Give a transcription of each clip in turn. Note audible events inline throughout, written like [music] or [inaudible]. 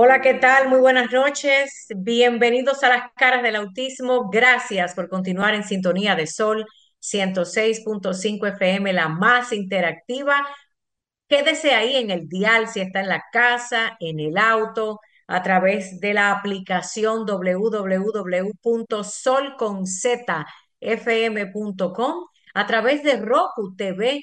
Hola, ¿qué tal? Muy buenas noches. Bienvenidos a las caras del autismo. Gracias por continuar en sintonía de Sol 106.5 FM, la más interactiva. Quédese ahí en el dial si está en la casa, en el auto, a través de la aplicación www.solconzfm.com, a través de Roku TV.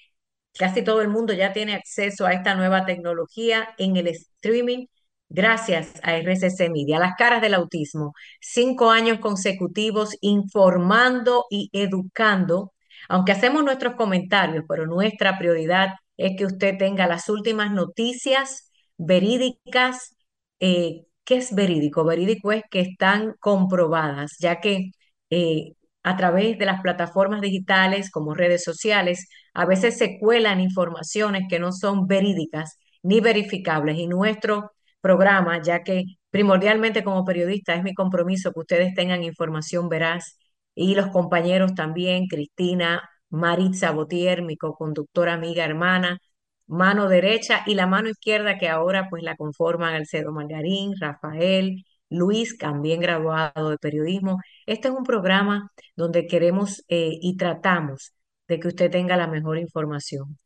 Casi todo el mundo ya tiene acceso a esta nueva tecnología en el streaming Gracias a RCC Media, las caras del autismo. Cinco años consecutivos informando y educando, aunque hacemos nuestros comentarios, pero nuestra prioridad es que usted tenga las últimas noticias verídicas. Eh, ¿Qué es verídico? Verídico es que están comprobadas, ya que eh, a través de las plataformas digitales como redes sociales, a veces se cuelan informaciones que no son verídicas ni verificables y nuestro programa, ya que primordialmente como periodista es mi compromiso que ustedes tengan información veraz y los compañeros también, Cristina, Maritza Botier, mi co-conductora, amiga, hermana, mano derecha y la mano izquierda que ahora pues la conforman Alcedo Margarín, Rafael, Luis, también graduado de periodismo. Este es un programa donde queremos eh, y tratamos de que usted tenga la mejor información.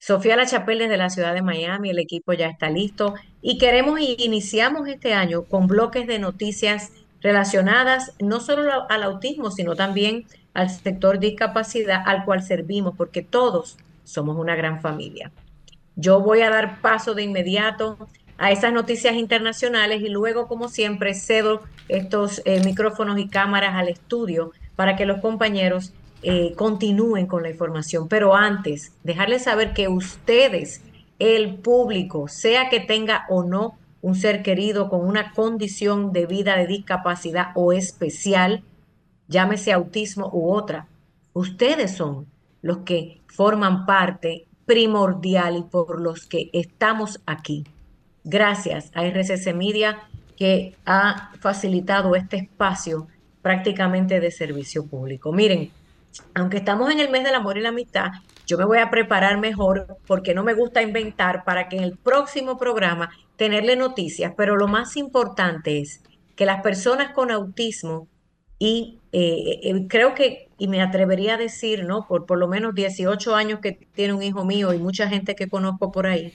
Sofía La Chapelle desde la ciudad de Miami, el equipo ya está listo y queremos y iniciamos este año con bloques de noticias relacionadas no solo al autismo, sino también al sector discapacidad al cual servimos, porque todos somos una gran familia. Yo voy a dar paso de inmediato a esas noticias internacionales y luego, como siempre, cedo estos eh, micrófonos y cámaras al estudio para que los compañeros eh, continúen con la información. Pero antes, dejarles saber que ustedes, el público, sea que tenga o no un ser querido con una condición de vida de discapacidad o especial, llámese autismo u otra, ustedes son los que forman parte primordial y por los que estamos aquí. Gracias a RCC Media que ha facilitado este espacio prácticamente de servicio público. Miren, aunque estamos en el mes del amor y la amistad, yo me voy a preparar mejor porque no me gusta inventar para que en el próximo programa tenerle noticias, pero lo más importante es que las personas con autismo y eh, eh, creo que, y me atrevería a decir, ¿no? Por por lo menos 18 años que tiene un hijo mío y mucha gente que conozco por ahí,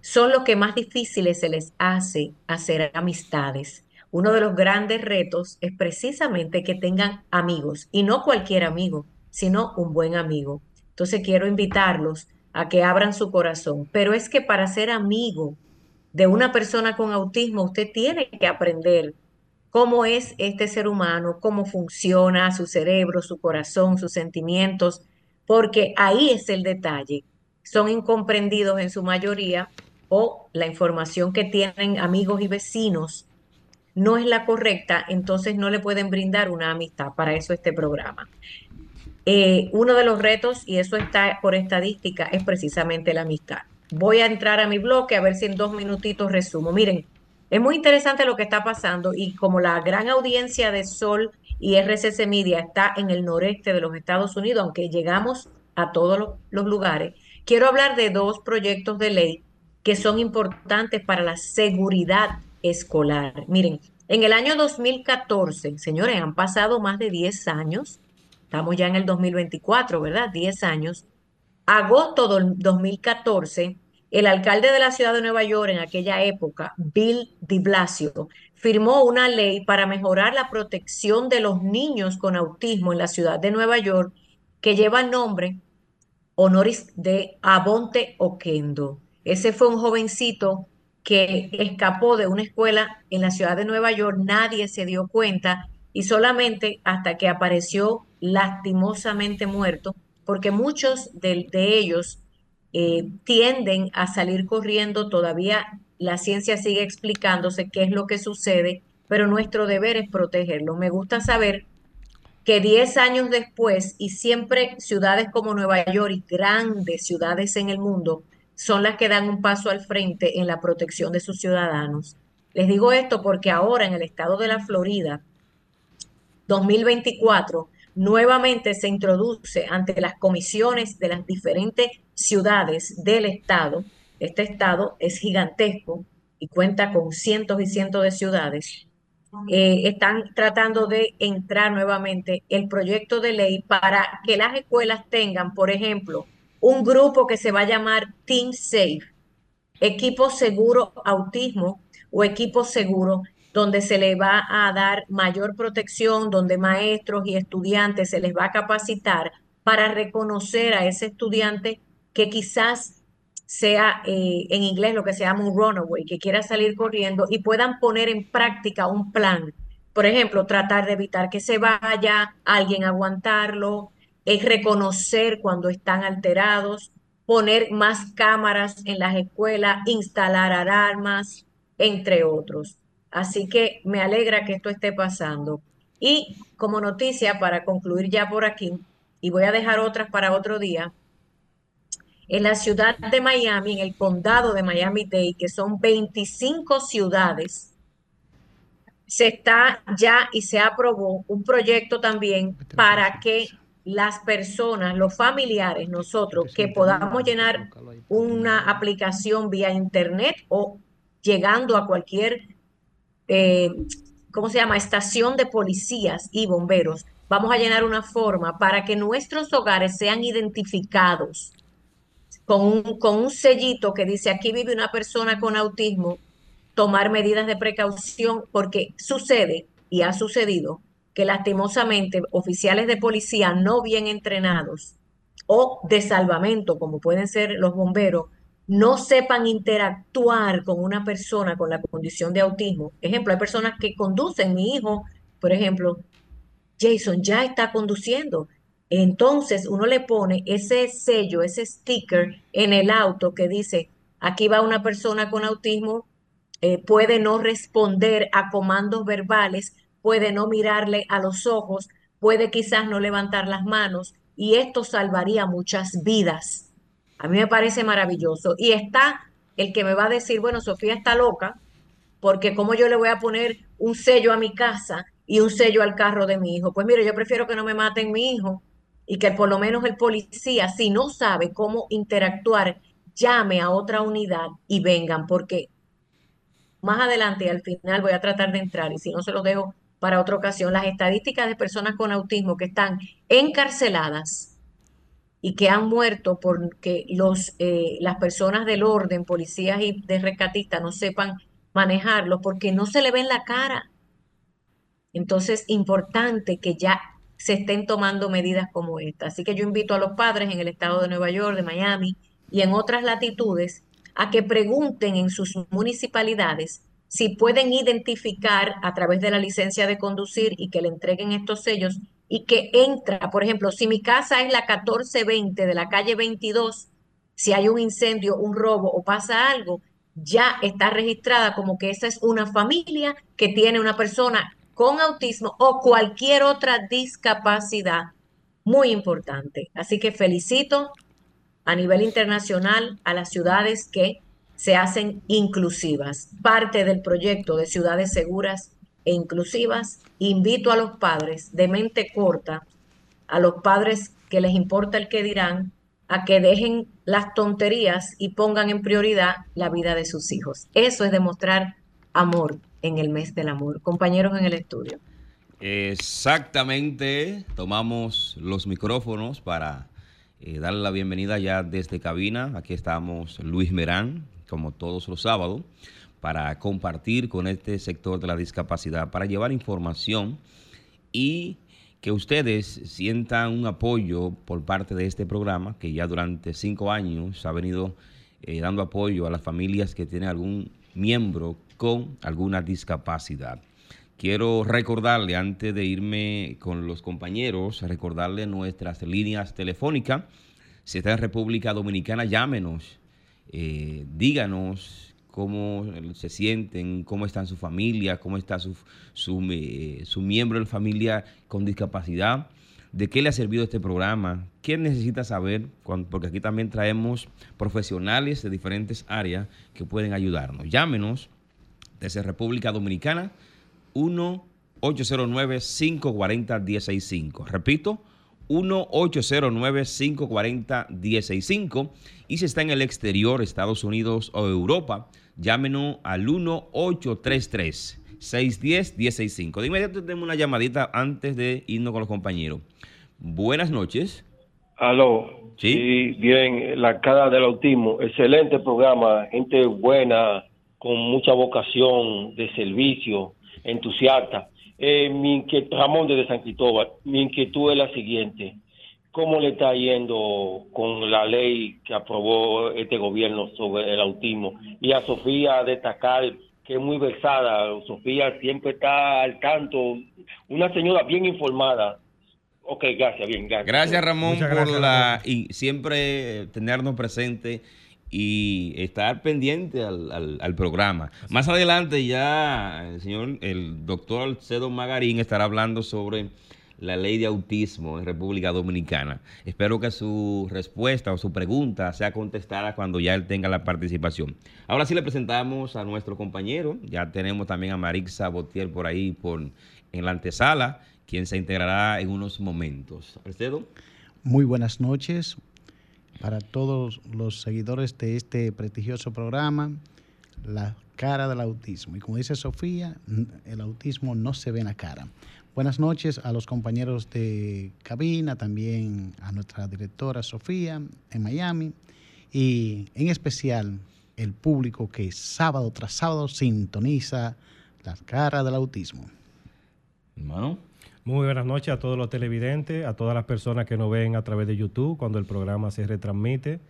son los que más difíciles se les hace hacer amistades uno de los grandes retos es precisamente que tengan amigos y no cualquier amigo, sino un buen amigo. Entonces quiero invitarlos a que abran su corazón, pero es que para ser amigo de una persona con autismo, usted tiene que aprender cómo es este ser humano, cómo funciona su cerebro, su corazón, sus sentimientos, porque ahí es el detalle. Son incomprendidos en su mayoría o la información que tienen amigos y vecinos no es la correcta, entonces no le pueden brindar una amistad. Para eso este programa. Eh, uno de los retos, y eso está por estadística, es precisamente la amistad. Voy a entrar a mi bloque a ver si en dos minutitos resumo. Miren, es muy interesante lo que está pasando y como la gran audiencia de Sol y RCC Media está en el noreste de los Estados Unidos, aunque llegamos a todos los, los lugares, quiero hablar de dos proyectos de ley que son importantes para la seguridad escolar. Miren, en el año 2014, señores, han pasado más de 10 años, estamos ya en el 2024, ¿verdad? 10 años. Agosto del 2014, el alcalde de la ciudad de Nueva York en aquella época, Bill de Blasio, firmó una ley para mejorar la protección de los niños con autismo en la ciudad de Nueva York que lleva el nombre honoris de Abonte Oquendo. Ese fue un jovencito que escapó de una escuela en la ciudad de Nueva York, nadie se dio cuenta y solamente hasta que apareció lastimosamente muerto, porque muchos de, ellos eh, tienden a salir corriendo, todavía la ciencia sigue explicándose qué es lo que sucede, pero nuestro deber es protegerlos. Me gusta saber que 10 años después, y siempre ciudades como Nueva York y grandes ciudades en el mundo, son las que dan un paso al frente en la protección de sus ciudadanos. Les digo esto porque ahora en el estado de la Florida, 2024, nuevamente se introduce ante las comisiones de las diferentes ciudades del estado. Este estado es gigantesco y cuenta con cientos y cientos de ciudades. Eh, están tratando de entrar nuevamente el proyecto de ley para que las escuelas tengan, por ejemplo, un grupo que se va a llamar Team Safe, equipo seguro autismo o equipo seguro donde se le va a dar mayor protección, donde maestros y estudiantes se les va a capacitar para reconocer a ese estudiante que quizás sea eh, en inglés lo que se llama un runaway, que quiera salir corriendo y puedan poner en práctica un plan. Por ejemplo, tratar de evitar que se vaya, alguien aguantarlo, es reconocer cuando están alterados, poner más cámaras en las escuelas, instalar alarmas, entre otros. Así que me alegra que esto esté pasando. Y como noticia, para concluir ya por aquí, y voy a dejar otras para otro día, en la ciudad de Miami, en el condado de Miami-Dade, que son 25 ciudades, se está ya y se aprobó un proyecto también para que las personas, los familiares, nosotros, que podamos llenar una aplicación vía internet o llegando a cualquier, eh, ¿cómo se llama?, estación de policías y bomberos. Vamos a llenar una forma para que nuestros hogares sean identificados con un, con un sellito que dice aquí vive una persona con autismo, tomar medidas de precaución porque sucede y ha sucedido que lastimosamente oficiales de policía no bien entrenados o de salvamento, como pueden ser los bomberos, no sepan interactuar con una persona con la condición de autismo. Ejemplo, hay personas que conducen, mi hijo, por ejemplo, Jason ya está conduciendo. Entonces uno le pone ese sello, ese sticker en el auto que dice, aquí va una persona con autismo, eh, puede no responder a comandos verbales, puede no mirarle a los ojos, puede quizás no levantar las manos y esto salvaría muchas vidas. A mí me parece maravilloso. Y está el que me va a decir, bueno, Sofía está loca, porque cómo yo le voy a poner un sello a mi casa y un sello al carro de mi hijo. Pues mire, yo prefiero que no me maten mi hijo y que por lo menos el policía, si no sabe cómo interactuar, llame a otra unidad y vengan, porque más adelante y al final voy a tratar de entrar y si no se los dejo para otra ocasión, las estadísticas de personas con autismo que están encarceladas y que han muerto porque los, eh, las personas del orden, policías y de rescatistas no sepan manejarlo porque no se le ve en la cara. Entonces, importante que ya se estén tomando medidas como esta. Así que yo invito a los padres en el estado de Nueva York, de Miami y en otras latitudes a que pregunten en sus municipalidades si pueden identificar a través de la licencia de conducir y que le entreguen estos sellos y que entra, por ejemplo, si mi casa es la 1420 de la calle 22, si hay un incendio, un robo o pasa algo, ya está registrada como que esa es una familia que tiene una persona con autismo o cualquier otra discapacidad muy importante. Así que felicito a nivel internacional a las ciudades que se hacen inclusivas. Parte del proyecto de ciudades seguras e inclusivas, invito a los padres de mente corta, a los padres que les importa el que dirán, a que dejen las tonterías y pongan en prioridad la vida de sus hijos. Eso es demostrar amor en el mes del amor. Compañeros en el estudio. Exactamente, tomamos los micrófonos para eh, darle la bienvenida ya desde cabina. Aquí estamos Luis Merán, como todos los sábados, para compartir con este sector de la discapacidad, para llevar información y que ustedes sientan un apoyo por parte de este programa, que ya durante cinco años ha venido eh, dando apoyo a las familias que tienen algún miembro con alguna discapacidad. Quiero recordarle, antes de irme con los compañeros, recordarle nuestras líneas telefónicas. Si está en República Dominicana, llámenos eh, díganos cómo se sienten, cómo están su familia, cómo está su, su, eh, su miembro de la familia con discapacidad, de qué le ha servido este programa, qué necesita saber, porque aquí también traemos profesionales de diferentes áreas que pueden ayudarnos. Llámenos desde República Dominicana 1-809-540-165. Repito, 1-809-540-165. Y si está en el exterior, Estados Unidos o Europa, llámenos al 1-833. 610-165. De inmediato tenemos una llamadita antes de irnos con los compañeros. Buenas noches. Aló. Sí. bien, la cara del autismo. Excelente programa, gente buena, con mucha vocación de servicio, entusiasta. Eh, mi inquietud, Ramón de San Cristóbal, mi inquietud es la siguiente. ¿Cómo le está yendo con la ley que aprobó este gobierno sobre el autismo? Y a Sofía destacar que es muy versada. Sofía siempre está al tanto. Una señora bien informada Ok, gracias, bien, gracias. Gracias Ramón por la y siempre tenernos presente y estar pendiente al, programa. Más adelante ya el señor, el doctor Alcedo Magarín estará hablando sobre la ley de autismo en República Dominicana. Espero que su respuesta o su pregunta sea contestada cuando ya él tenga la participación. Ahora sí le presentamos a nuestro compañero, ya tenemos también a Marixa Botier por ahí por, en la antesala quien se integrará en unos momentos. Alcedo. Muy buenas noches para todos los seguidores de este prestigioso programa, La cara del autismo. Y como dice Sofía, el autismo no se ve en la cara. Buenas noches a los compañeros de cabina, también a nuestra directora Sofía en Miami y en especial el público que sábado tras sábado sintoniza la cara del autismo. Hermano. Muy buenas noches a todos los televidentes, a todas las personas que nos ven a través de YouTube cuando el programa se retransmite,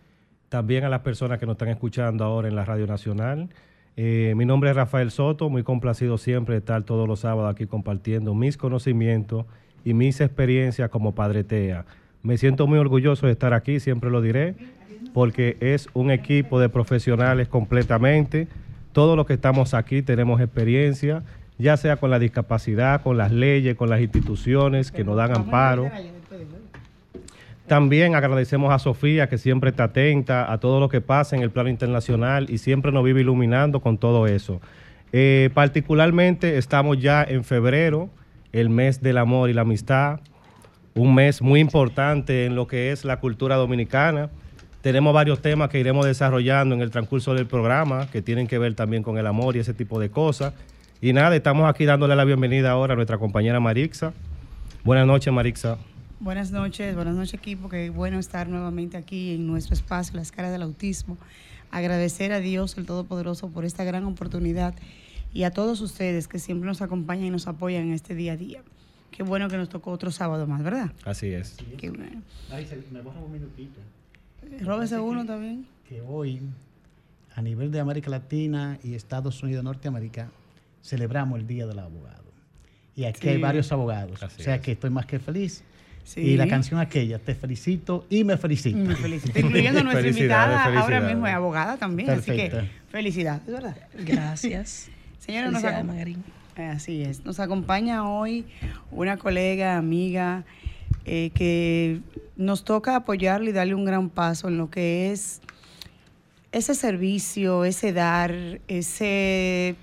también a las personas que nos están escuchando ahora en la Radio Nacional. Eh, mi nombre es Rafael Soto, muy complacido siempre de estar todos los sábados aquí compartiendo mis conocimientos y mis experiencias como Padre TEA. Me siento muy orgulloso de estar aquí, siempre lo diré, porque es un equipo de profesionales completamente. Todos los que estamos aquí tenemos experiencia ya sea con la discapacidad, con las leyes, con las instituciones que nos dan amparo. También agradecemos a Sofía, que siempre está atenta a todo lo que pasa en el plano internacional y siempre nos vive iluminando con todo eso. Eh, particularmente estamos ya en febrero, el mes del amor y la amistad, un mes muy importante en lo que es la cultura dominicana. Tenemos varios temas que iremos desarrollando en el transcurso del programa que tienen que ver también con el amor y ese tipo de cosas. Y nada, estamos aquí dándole la bienvenida ahora a nuestra compañera Marixa. Buenas noches, Marixa. Buenas noches, buenas noches equipo, qué bueno estar nuevamente aquí en nuestro espacio, Las Caras del Autismo. Agradecer a Dios el Todopoderoso por esta gran oportunidad y a todos ustedes que siempre nos acompañan y nos apoyan en este día a día. Qué bueno que nos tocó otro sábado más, ¿verdad? Así es. Qué bueno. me baja un minutito. Róbese uno también. Que hoy, a nivel de América Latina y Estados Unidos, Norteamérica, celebramos el Día del Abogado. Y aquí hay varios abogados. o sea que estoy más que feliz. Y la canción aquella, te felicito y me felicito. Me felicito. [laughs] Incluyendo nuestra invitada, ahora mismo es abogada también. Así que felicidades, ¿verdad? Gracias. Señora, nos Así es. Nos acompaña hoy una colega, amiga, eh, que nos toca apoyarle y darle un gran paso en lo que es ese servicio, ese dar, ese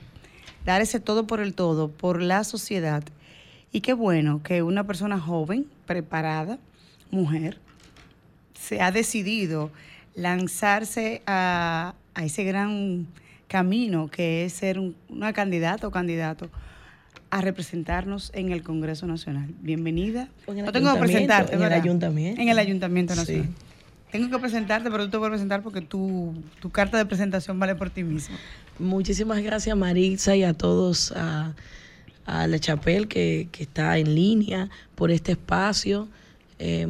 dar ese todo por el todo, por la sociedad. Y qué bueno que una persona joven, preparada, mujer, se ha decidido lanzarse a, ese gran camino que es ser una candidata o candidato a representarnos en el Congreso Nacional. Bienvenida. No tengo que presentarte. En el ayuntamiento. En el Ayuntamiento Nacional. Tengo que presentarte, pero tú te voy a presentar porque tu, tu carta de presentación vale por ti mismo. Muchísimas gracias Maritza y a todos, a, La Chapel que, que, está en línea por este espacio. Eh,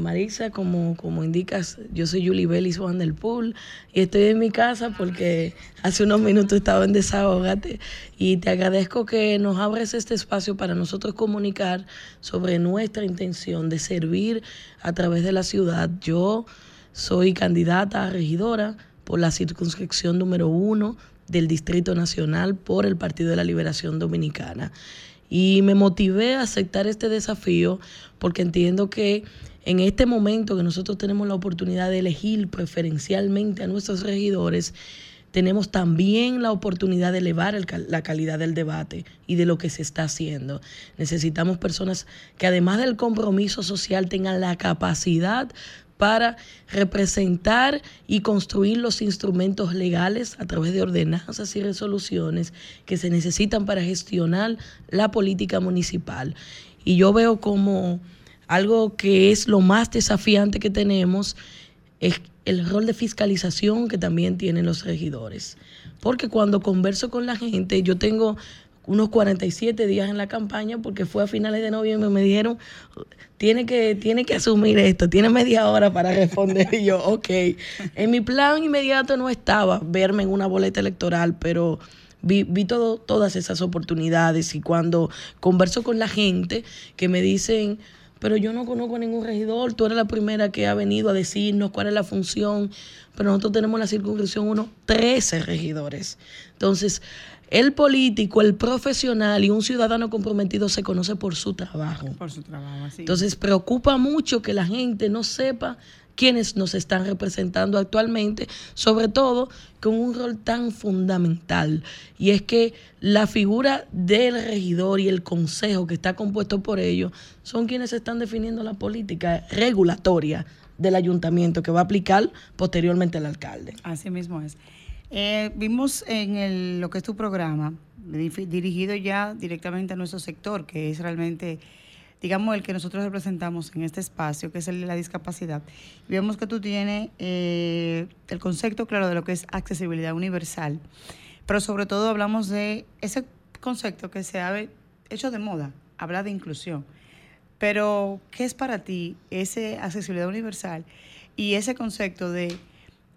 como, como indicas, yo soy Julie Bellis Van del Pool y estoy en mi casa porque hace unos minutos estaba en Desahogate y te agradezco que nos abres este espacio para nosotros comunicar sobre nuestra intención de servir a través de la ciudad. Yo soy candidata a regidora por la circunscripción número uno del Distrito Nacional por el Partido de la Liberación Dominicana. Y me motivé a aceptar este desafío porque entiendo que en este momento que nosotros tenemos la oportunidad de elegir preferencialmente a nuestros regidores, tenemos también la oportunidad de elevar la calidad del debate y de lo que se está haciendo. Necesitamos personas que además del compromiso social tengan la capacidad para representar y construir los instrumentos legales a través de ordenanzas y resoluciones que se necesitan para gestionar la política municipal. Y yo veo como algo que es lo más desafiante que tenemos es el rol de fiscalización que también tienen los regidores. Porque cuando converso con la gente, yo tengo unos 47 días en la campaña porque fue a finales de noviembre me dijeron, tiene que, tiene que asumir esto, tiene media hora para responder. [laughs] Y yo, ok. En mi plan inmediato no estaba verme en una boleta electoral, pero vi, vi todo, todas esas oportunidades y cuando converso con la gente que me dicen pero yo no conozco a ningún regidor, tú eres la primera que ha venido a decirnos cuál es la función, pero nosotros tenemos la circunscripción 1, 13 regidores. Entonces, el político, el profesional y un ciudadano comprometido se conoce por su trabajo. Por su trabajo, así. Entonces, preocupa mucho que la gente no sepa quienes nos están representando actualmente, sobre todo con un rol tan fundamental. Y es que la figura del regidor y el consejo que está compuesto por ellos son quienes están definiendo la política regulatoria del ayuntamiento que va a aplicar posteriormente el alcalde. Así mismo es. Eh, vimos en lo que es tu programa, dirigido ya directamente a nuestro sector, que es realmente digamos, el que nosotros representamos en este espacio, que es el de la discapacidad, vemos que tú tienes eh, el concepto claro de lo que es accesibilidad universal, pero sobre todo hablamos de ese concepto que se ha hecho de moda, habla de inclusión. Pero, ¿qué es para ti ese accesibilidad universal y ese concepto de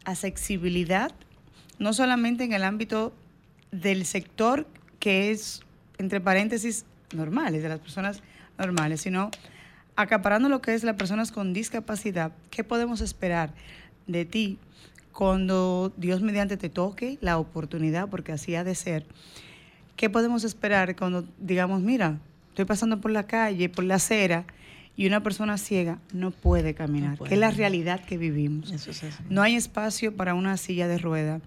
accesibilidad, no solamente en el ámbito del sector que es, entre paréntesis, normales, de las personas normales, sino acaparando lo que es las personas con discapacidad, ¿qué podemos esperar de ti cuando Dios mediante te toque la oportunidad, porque así ha de ser? ¿Qué podemos esperar cuando digamos, mira, estoy pasando por la calle, por la acera, y una persona ciega no puede caminar, que es la realidad que vivimos. no hay espacio para una silla de rueda,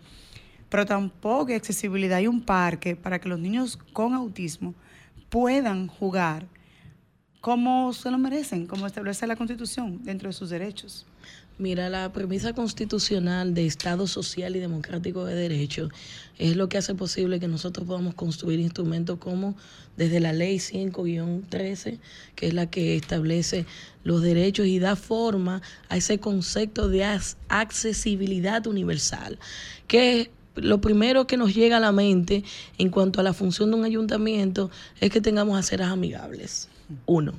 pero tampoco hay accesibilidad. Hay un parque para que los niños con autismo puedan jugar como se lo merecen, como establece la Constitución dentro de sus derechos. Mira, la premisa constitucional de Estado social y democrático de derecho es lo que hace posible que nosotros podamos construir instrumentos como desde la ley 5-13, que es la que establece los derechos y da forma a ese concepto de accesibilidad universal, que lo primero que nos llega a la mente en cuanto a la función de un ayuntamiento es que tengamos aceras amigables uno,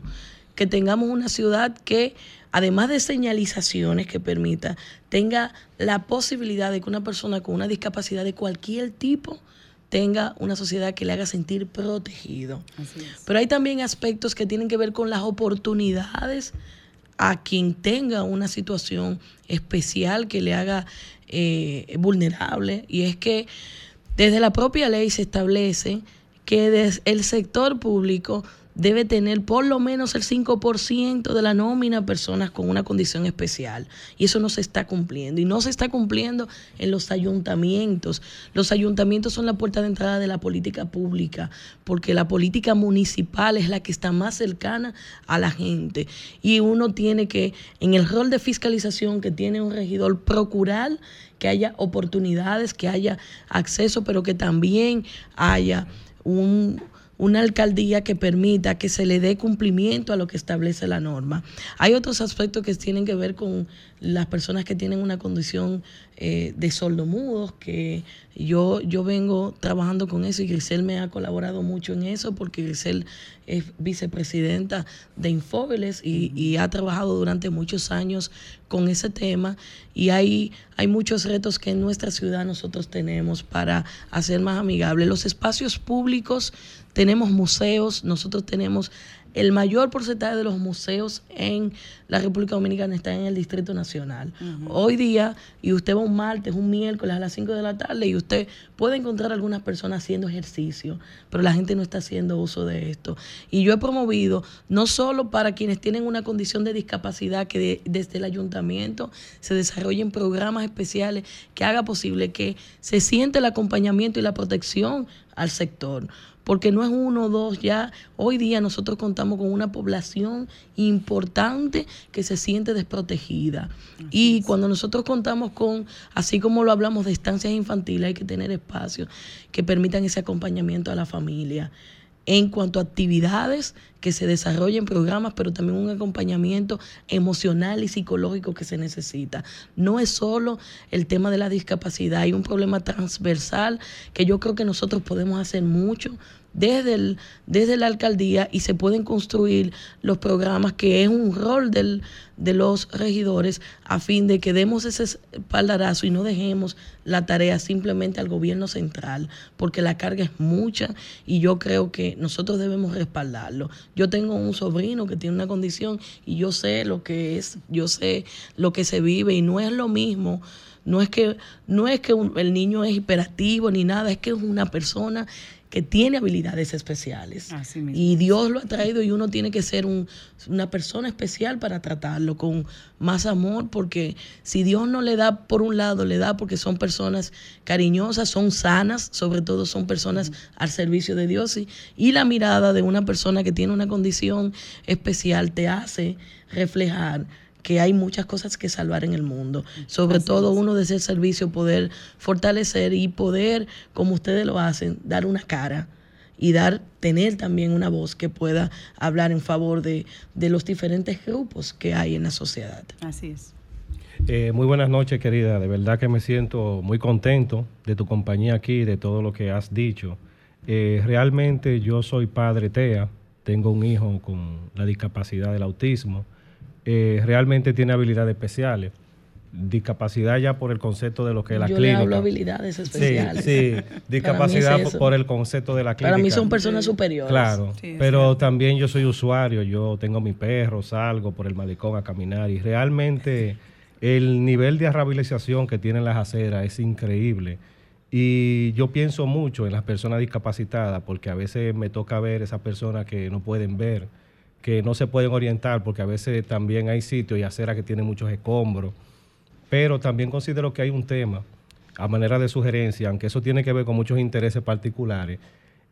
que tengamos una ciudad que, además de señalizaciones que permita, tenga la posibilidad de que una persona con una discapacidad de cualquier tipo tenga una sociedad que le haga sentir protegido. Pero hay también aspectos que tienen que ver con las oportunidades a quien tenga una situación especial que le haga eh, vulnerable. Y es que desde la propia ley se establece que desde el sector público debe tener por lo menos el 5% de la nómina personas con una condición especial. Y eso no se está cumpliendo. Y no se está cumpliendo en los ayuntamientos. Los ayuntamientos son la puerta de entrada de la política pública, porque la política municipal es la que está más cercana a la gente. Y uno tiene que, en el rol de fiscalización que tiene un regidor, procurar que haya oportunidades, que haya acceso, pero que también haya un una alcaldía que permita que se le dé cumplimiento a lo que establece la norma. Hay otros aspectos que tienen que ver con las personas que tienen una condición eh, de sordomudos, que yo, yo vengo trabajando con eso y Grisel me ha colaborado mucho en eso porque Grisel es vicepresidenta de Infóveles y, ha trabajado durante muchos años con ese tema y hay, hay muchos retos que en nuestra ciudad nosotros tenemos para hacer más amigable. Los espacios públicos, tenemos museos, nosotros tenemos el mayor porcentaje de los museos en la República Dominicana está en el Distrito Nacional. Hoy día, y usted va un martes, un miércoles a las 5 de la tarde, y usted puede encontrar algunas personas haciendo ejercicio, pero la gente no está haciendo uso de esto. Y yo he promovido, no solo para quienes tienen una condición de discapacidad, que desde el ayuntamiento se desarrollen programas especiales que haga posible que se siente el acompañamiento y la protección al sector porque no es uno o dos, ya. Hoy día nosotros contamos con una población importante que se siente desprotegida. y cuando nosotros contamos con, así como lo hablamos de estancias infantiles, hay que tener espacios que permitan ese acompañamiento a la familia en cuanto a actividades que se desarrollen programas, pero también un acompañamiento emocional y psicológico que se necesita. No es solo el tema de la discapacidad, hay un problema transversal que yo creo que nosotros podemos hacer mucho desde, el, desde la alcaldía y se pueden construir los programas que es un rol del, de los regidores a fin de que demos ese espaldarazo y no dejemos la tarea simplemente al gobierno central, porque la carga es mucha y yo creo que nosotros debemos respaldarlo. Yo tengo un sobrino que tiene una condición y yo sé lo que es, yo sé lo que se vive y no es lo mismo no es que no es que el niño es hiperactivo ni nada, es que es una persona que tiene habilidades especiales. Y Dios lo ha traído y uno tiene que ser una persona especial para tratarlo con más amor, porque si Dios no le da por un lado, le da porque son personas cariñosas, son sanas, sobre todo son personas al servicio de Dios. Y, y la mirada de una persona que tiene una condición especial te hace reflejar que hay muchas cosas que salvar en el mundo. Sobre todo uno de ese servicio, poder fortalecer y poder, como ustedes lo hacen, dar una cara y dar, tener también una voz que pueda hablar en favor de, los diferentes grupos que hay en la sociedad. Así es. Eh, muy buenas noches, querida. De verdad que me siento muy contento de tu compañía aquí, de todo lo que has dicho. Eh, realmente yo soy padre TEA, tengo un hijo con la discapacidad del autismo. Eh, realmente tiene habilidades especiales. Discapacidad ya por el concepto de lo que es la Yo clínica. Le hablo habilidades especiales. Sí, discapacidad por el concepto de la clínica. Para mí son personas superiores. Claro, pero también yo soy usuario, yo tengo mi perro, salgo por el malecón a caminar y realmente el nivel de rehabilitación que tienen las aceras es increíble. Y yo pienso mucho en las personas discapacitadas porque a veces me toca ver esas personas que no pueden ver que no se pueden orientar porque a veces también hay sitios y aceras que tienen muchos escombros. Pero también considero que hay un tema, a manera de sugerencia, aunque eso tiene que ver con muchos intereses particulares.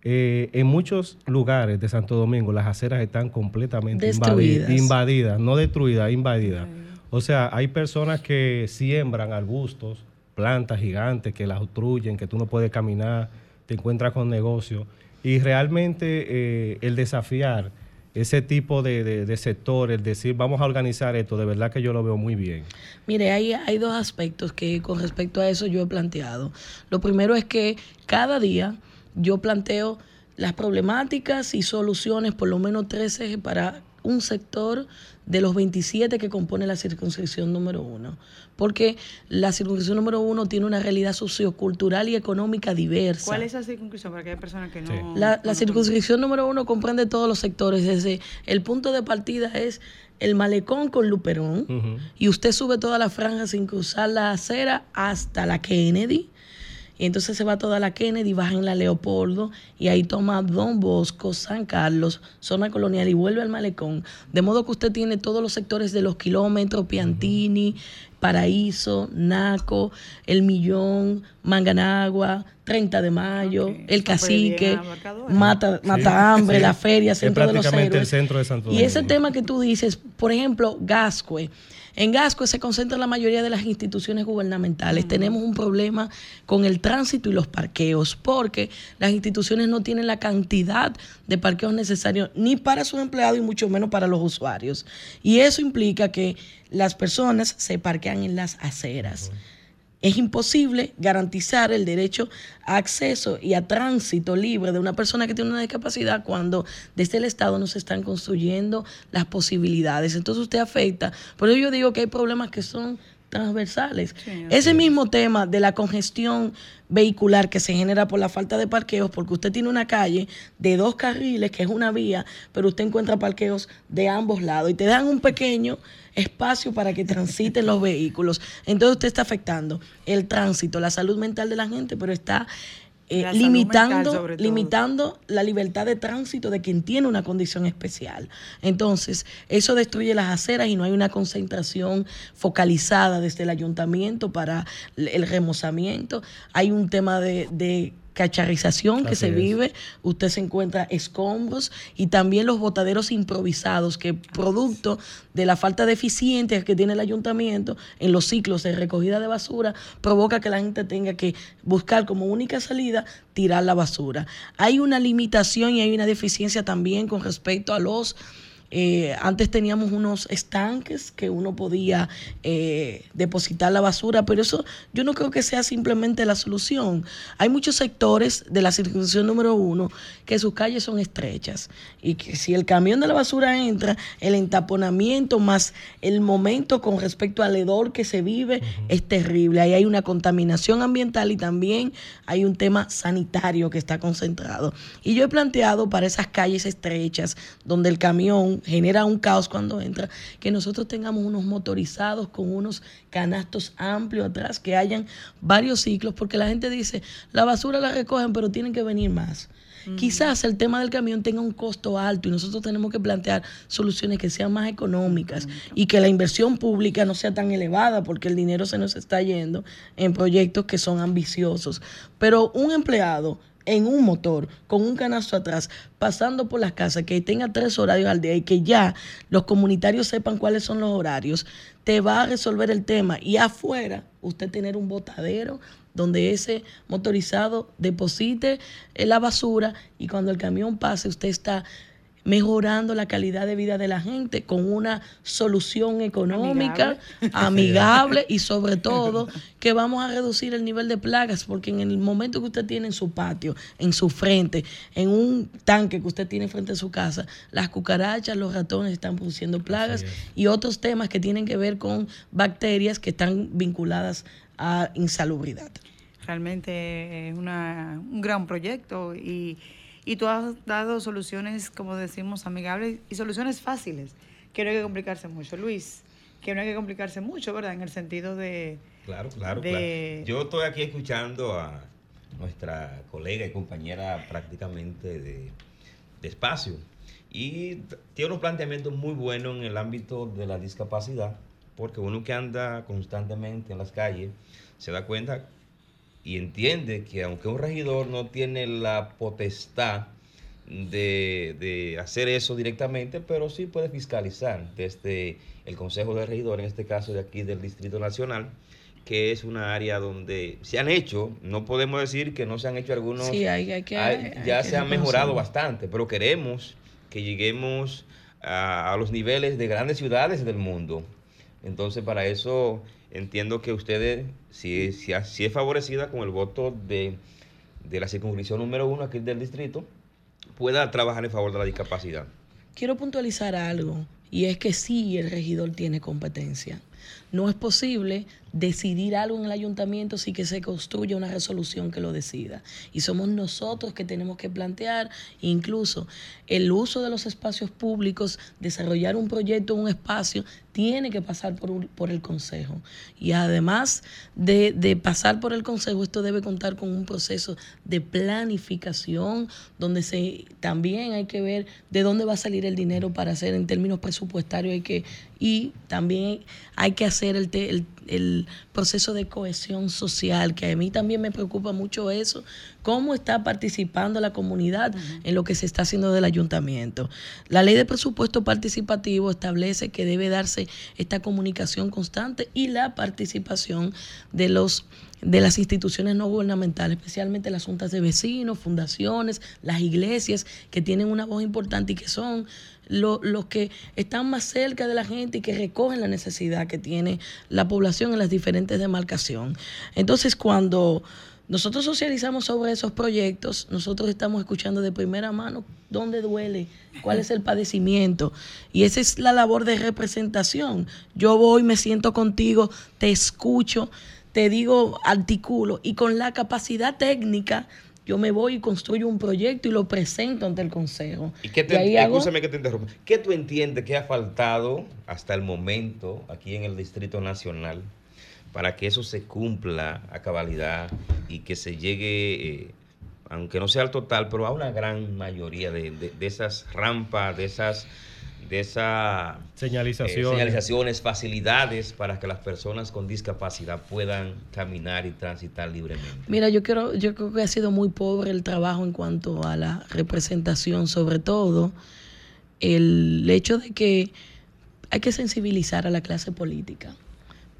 Eh, en muchos lugares de Santo Domingo las aceras están completamente invadidas, invadidas, no destruidas, invadidas. O sea, hay personas que siembran arbustos, plantas gigantes que las obstruyen, que tú no puedes caminar, te encuentras con negocios. Y realmente eh, el desafiar ese tipo de, de, sectores, decir, vamos a organizar esto, de verdad que yo lo veo muy bien. Mire, hay, hay dos aspectos que con respecto a eso yo he planteado. Lo primero es que cada día yo planteo las problemáticas y soluciones, por lo menos tres ejes para un sector de los 27 que compone la circunscripción número uno. Porque la circunscripción número uno tiene una realidad sociocultural y económica diversa. ¿Cuál es esa circunscripción? Para que hay personas que no. La, la circunscripción número uno comprende todos los sectores. Desde el punto de partida es el malecón con Luperón. Y usted sube toda la franja sin cruzar la acera hasta la Kennedy y entonces se va toda la Kennedy, baja en la Leopoldo y ahí toma Don Bosco, San Carlos, zona colonial y vuelve al malecón. De modo que usted tiene todos los sectores de los kilómetros, Piantini, Paraíso, Naco, El Millón, Manganagua, 30 de mayo, El Cacique, Mata, Mata Hambre, la Feria, Centro de los El centro de Santo Y ese tema que tú dices, por ejemplo, Gascue. En Gasco se concentra la mayoría de las instituciones gubernamentales. Tenemos un problema con el tránsito y los parqueos, porque las instituciones no tienen la cantidad de parqueos necesarios ni para sus empleados y mucho menos para los usuarios. Y eso implica que las personas se parquean en las aceras. Es imposible garantizar el derecho a acceso y a tránsito libre de una persona que tiene una discapacidad cuando desde el Estado no se están construyendo las posibilidades. Entonces usted afecta. Por eso yo digo que hay problemas que son transversales. Ese mismo tema de la congestión vehicular que se genera por la falta de parqueos, porque usted tiene una calle de dos carriles, que es una vía, pero usted encuentra parqueos de ambos lados y te dan un pequeño espacio para que transiten los vehículos. Entonces usted está afectando el tránsito, la salud mental de la gente, pero está eh, limitando, limitando la libertad de tránsito de quien tiene una condición especial. Entonces, eso destruye las aceras y no hay una concentración focalizada desde el ayuntamiento para el remozamiento. Hay un tema de, de cacharización que se vive, usted se encuentra escombros y también los botaderos improvisados que producto de la falta de eficiencia que tiene el ayuntamiento en los ciclos de recogida de basura provoca que la gente tenga que buscar como única salida tirar la basura. Hay una limitación y hay una deficiencia también con respecto a los eh, antes teníamos unos estanques que uno podía eh, depositar la basura, pero eso yo no creo que sea simplemente la solución. Hay muchos sectores de la circunstancia número uno que sus calles son estrechas y que si el camión de la basura entra, el entaponamiento más el momento con respecto al hedor que se vive es terrible. Ahí hay una contaminación ambiental y también hay un tema sanitario que está concentrado. Y yo he planteado para esas calles estrechas donde el camión genera un caos cuando entra, que nosotros tengamos unos motorizados con unos canastos amplios atrás, que hayan varios ciclos, porque la gente dice, la basura la recogen, pero tienen que venir más. Quizás el tema del camión tenga un costo alto y nosotros tenemos que plantear soluciones que sean más económicas y que la inversión pública no sea tan elevada porque el dinero se nos está yendo en proyectos que son ambiciosos. Pero un empleado en un motor con un canasto atrás, pasando por las casas, que tenga tres horarios al día y que ya los comunitarios sepan cuáles son los horarios, te va a resolver el tema. Y afuera, usted tener un botadero donde ese motorizado deposite la basura y cuando el camión pase, usted está mejorando la calidad de vida de la gente con una solución económica, amigable, y sobre todo [laughs] que vamos a reducir el nivel de plagas, porque en el momento que usted tiene en su patio, en su frente, en un tanque que usted tiene frente a su casa, las cucarachas, los ratones están produciendo plagas y otros temas que tienen que ver con bacterias que están vinculadas a insalubridad. Realmente es una, un gran proyecto y y tú has dado soluciones, como decimos, amigables y soluciones fáciles, que no hay que complicarse mucho, Luis, que no hay que complicarse mucho, ¿verdad? En el sentido de... Claro, claro, claro. Yo estoy aquí escuchando a nuestra colega y compañera prácticamente de, de espacio y tiene un planteamiento muy bueno en el ámbito de la discapacidad, porque uno que anda constantemente en las calles se da cuenta y entiende que aunque un regidor no tiene la potestad de, hacer eso directamente, pero sí puede fiscalizar desde el Consejo de Regidores, en este caso de aquí del Distrito Nacional, que es una área donde se han hecho, no podemos decir que no se han hecho algunos, sí, hay, que, ya se han mejorado bastante, pero queremos que lleguemos a, a los niveles de grandes ciudades del mundo. Entonces, para eso entiendo que ustedes, si, si, si es favorecida con el voto de, de la circunscripción número uno aquí del distrito, pueda trabajar en favor de la discapacidad. Quiero puntualizar algo, y es que sí el regidor tiene competencia. No es posible decidir algo en el ayuntamiento sin que se construya una resolución que lo decida. Y somos nosotros que tenemos que plantear incluso el uso de los espacios públicos, desarrollar un proyecto, un espacio, tiene que pasar por, por el Consejo. Y además de, de, pasar por el Consejo, esto debe contar con un proceso de planificación, donde se, también hay que ver de dónde va a salir el dinero para hacer en términos presupuestarios. Hay que, y también hay que hacer el, el el proceso de cohesión social, que a mí también me preocupa mucho eso, cómo está participando la comunidad en lo que se está haciendo del ayuntamiento. La ley de presupuesto participativo establece que debe darse esta comunicación constante y la participación de los de las instituciones no gubernamentales, especialmente las juntas de vecinos, fundaciones, las iglesias, que tienen una voz importante y que son los que están más cerca de la gente y que recogen la necesidad que tiene la población en las diferentes demarcaciones. Entonces, cuando nosotros socializamos sobre esos proyectos, nosotros estamos escuchando de primera mano dónde duele, cuál es el padecimiento. Y esa es la labor de representación. Yo voy, me siento contigo, te escucho, te digo, articulo, y con la capacidad técnica yo me voy y construyo un proyecto y lo presento ante el consejo. ¿Y qué te, que te interrumpa. ¿Qué tú entiendes que ha faltado hasta el momento aquí en el Distrito Nacional para que eso se cumpla a cabalidad y que se llegue, eh, aunque no sea al total, pero a una gran mayoría de, de, esas rampas, de esas de esa señalizaciones. Eh, señalizaciones, facilidades para que las personas con discapacidad puedan caminar y transitar libremente. Mira, yo quiero, yo creo que ha sido muy pobre el trabajo en cuanto a la representación, sobre todo el hecho de que hay que sensibilizar a la clase política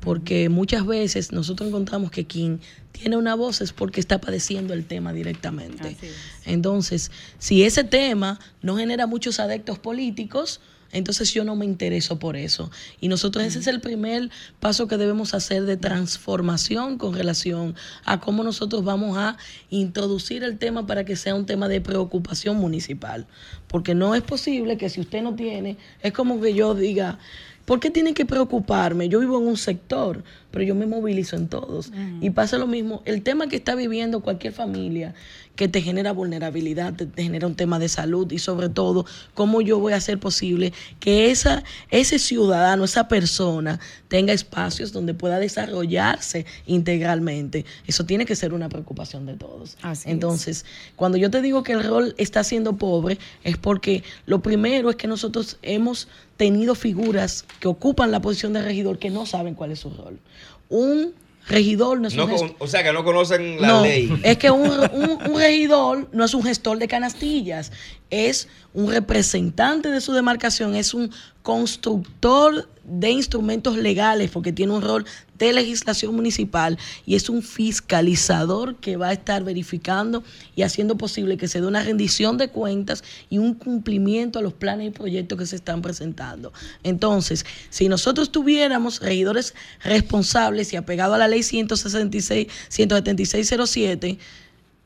porque muchas veces nosotros encontramos que quien tiene una voz es porque está padeciendo el tema directamente. Entonces, si ese tema no genera muchos adeptos políticos, entonces yo no me intereso por eso. Y nosotros ese es el primer paso que debemos hacer de transformación con relación a cómo nosotros vamos a introducir el tema para que sea un tema de preocupación municipal. Porque no es posible que si usted no tiene, es como que yo diga, ¿Por qué tienen que preocuparme? Yo vivo en un sector, pero yo me movilizo en todos. Y pasa lo mismo. El tema que está viviendo cualquier familia que te genera vulnerabilidad, te, genera un tema de salud y sobre todo, cómo yo voy a hacer posible que esa, ese ciudadano, esa persona, tenga espacios donde pueda desarrollarse integralmente. Eso tiene que ser una preocupación de todos. Entonces, cuando yo te digo que el rol está siendo pobre, es porque lo primero es que nosotros hemos tenido figuras que ocupan la posición de regidor que no saben cuál es su rol. Un regidor no es un gestor. O sea, que no conocen la ley. Es que un, [laughs] un, regidor no es un gestor de canastillas, es un representante de su demarcación, es un constructor de instrumentos legales, porque tiene un rol de legislación municipal y es un fiscalizador que va a estar verificando y haciendo posible que se dé una rendición de cuentas y un cumplimiento a los planes y proyectos que se están presentando. Entonces, si nosotros tuviéramos regidores responsables y apegados a la ley 166, 17607,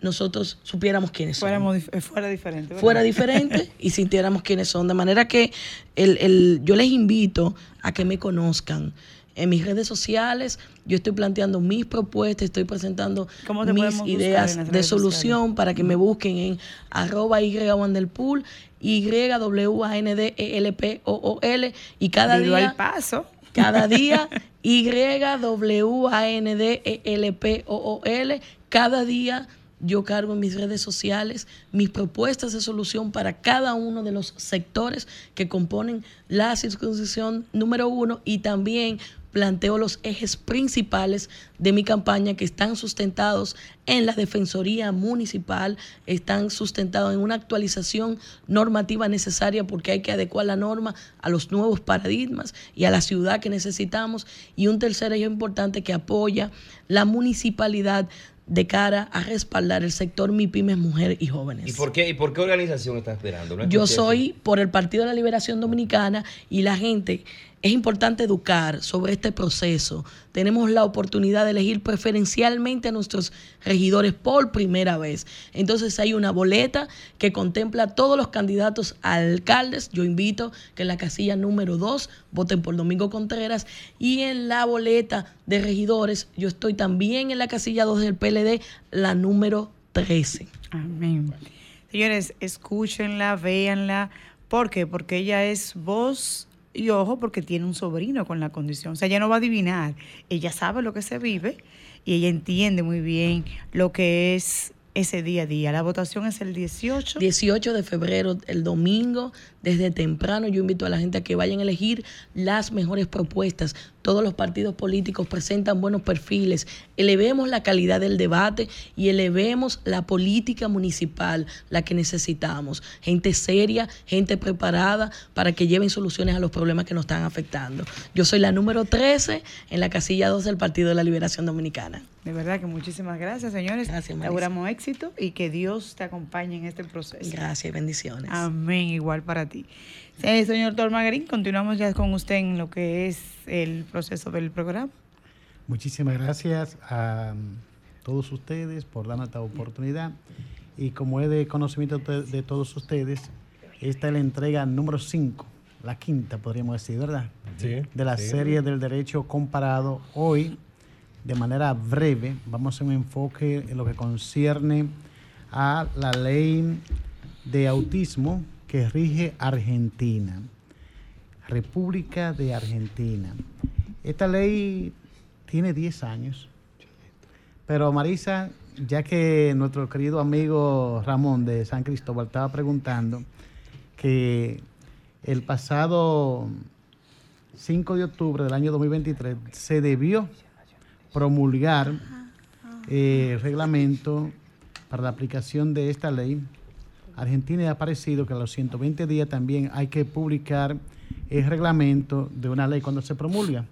nosotros supiéramos quiénes son. Eh, fuera diferente. Fuera diferente [laughs] y sintiéramos quiénes son. De manera que el, el, yo les invito a que me conozcan. En mis redes sociales yo estoy planteando mis propuestas, estoy presentando mis ideas de solución para que me busquen en arroba y wandelpool, y w a n d e l p o o l y cada día paso. Cada día [laughs] y w a n d e l p o o l cada día yo cargo en mis redes sociales mis propuestas de solución para cada uno de los sectores que componen la circunscripción número uno y también planteo los ejes principales de mi campaña que están sustentados en la Defensoría Municipal, están sustentados en una actualización normativa necesaria porque hay que adecuar la norma a los nuevos paradigmas y a la ciudad que necesitamos. Y un tercer eje importante que apoya la municipalidad de cara a respaldar el sector MIPIMES, mujeres y jóvenes. ¿Y por qué, y por qué organización está esperando? Yo soy por el Partido de la Liberación Dominicana y la gente es importante educar sobre este proceso. Tenemos la oportunidad de elegir preferencialmente a nuestros regidores por primera vez. Entonces hay una boleta que contempla a todos los candidatos a alcaldes. Yo invito que en la casilla número 2 voten por Domingo Contreras y en la boleta de regidores yo estoy también en la casilla 2 del PLD, la número 13. Amén. Señores, escúchenla, véanla. ¿Por qué? Porque ella es voz y ojo, porque tiene un sobrino con la condición. O sea, ella no va a adivinar. Ella sabe lo que se vive y ella entiende muy bien lo que es ese día a día. La votación es el 18. 18 de febrero, el domingo, desde temprano. Yo invito a la gente a que vayan a elegir las mejores propuestas. Todos los partidos políticos presentan buenos perfiles. Elevemos la calidad del debate y elevemos la política municipal, la que necesitamos. Gente seria, gente preparada para que lleven soluciones a los problemas que nos están afectando. Yo soy la número 13 en la casilla 2 del Partido de la Liberación Dominicana. De verdad que muchísimas gracias, señores. Gracias, Auguramos éxito y que Dios te acompañe en este proceso. Gracias y bendiciones. Amén, igual para ti. Señor Tormagarín, continuamos ya con usted en lo que es el proceso del programa. Muchísimas gracias a um, todos ustedes por darnos esta oportunidad. Y como es de conocimiento de, de todos ustedes, esta es la entrega número 5, la quinta podríamos decir, ¿verdad? Sí, De la sí. serie del derecho comparado. Hoy, de manera breve, vamos a hacer un enfoque en lo que concierne a la ley de autismo que rige Argentina. República de Argentina. Esta ley tiene 10 años. Pero Marisa, ya que nuestro querido amigo Ramón de San Cristóbal estaba preguntando que el pasado 5 de octubre del año 2023 se debió promulgar eh, el reglamento para la aplicación de esta ley. Argentina ha parecido que a los 120 días también hay que publicar el reglamento de una ley cuando se promulga.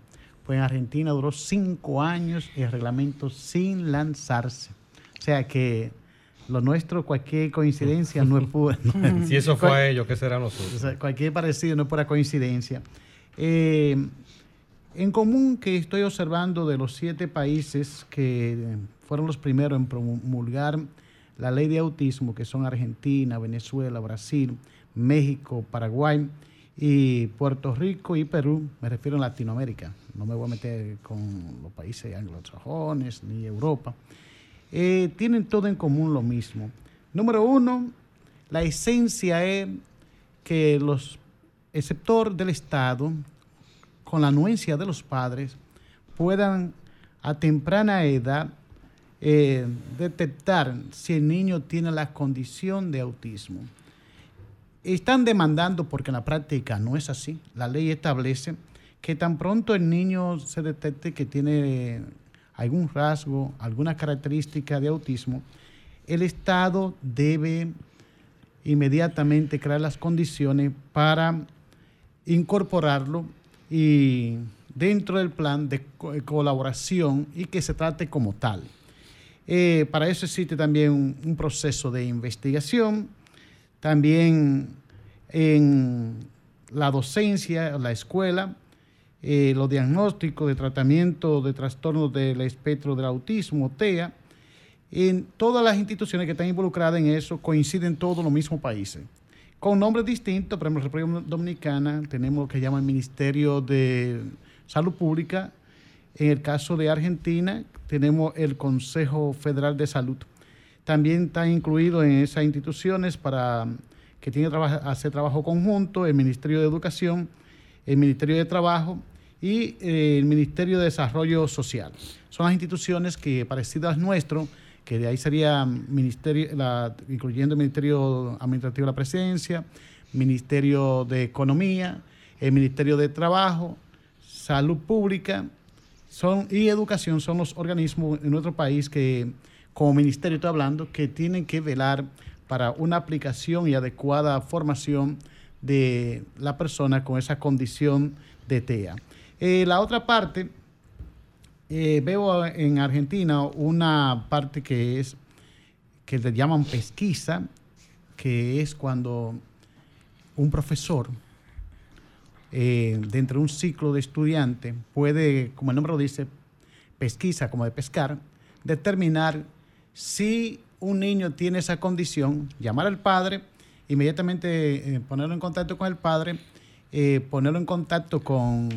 Pues en Argentina duró cinco años el reglamento sin lanzarse. O sea que lo nuestro, cualquier coincidencia no es [laughs] pura. Si eso fue a ellos, ¿qué será nosotros? O sea, cualquier parecido no es pura coincidencia. Eh, en común que estoy observando de los siete países que fueron los primeros en promulgar la ley de autismo, que son Argentina, Venezuela, Brasil, México, Paraguay y Puerto Rico y Perú, me refiero a Latinoamérica, no me voy a meter con los países anglosajones ni Europa, eh, tienen todo en común lo mismo. Número uno, la esencia es que los, el del Estado, con la anuencia de los padres, puedan a temprana edad eh, detectar si el niño tiene la condición de autismo. Están demandando, porque en la práctica no es así, la ley establece que tan pronto el niño se detecte que tiene algún rasgo, alguna característica de autismo, el Estado debe inmediatamente crear las condiciones para incorporarlo y dentro del plan de co- colaboración y que se trate como tal. Eh, para eso existe también un, proceso de investigación, también en la docencia, la escuela, eh, los diagnósticos de tratamiento de trastornos del espectro del autismo, TEA, en todas las instituciones que están involucradas en eso coinciden todos los mismos países. Con nombres distintos, por ejemplo, en República Dominicana tenemos lo que llama el Ministerio de Salud Pública. En el caso de Argentina tenemos el Consejo Federal de Salud. También está incluido en esas instituciones para que tiene hacer trabajo conjunto el Ministerio de Educación, el Ministerio de Trabajo y eh, el Ministerio de Desarrollo Social. Son las instituciones que parecidas al nuestro, que de ahí sería ministerio, incluyendo el Ministerio Administrativo de la Presidencia, Ministerio de Economía, el Ministerio de Trabajo, Salud Pública son, y Educación son los organismos en nuestro país que, como ministerio estoy hablando, que tienen que velar para una aplicación y adecuada formación de la persona con esa condición de TEA. Eh, la otra parte, eh, veo en Argentina una parte que es, que le llaman pesquisa, que es cuando un profesor, eh, dentro de un ciclo de estudiante, puede, como el nombre lo dice, pesquisa, como de pescar, determinar si un niño tiene esa condición, llamar al padre, inmediatamente eh, ponerlo en contacto con el padre, eh, ponerlo en contacto con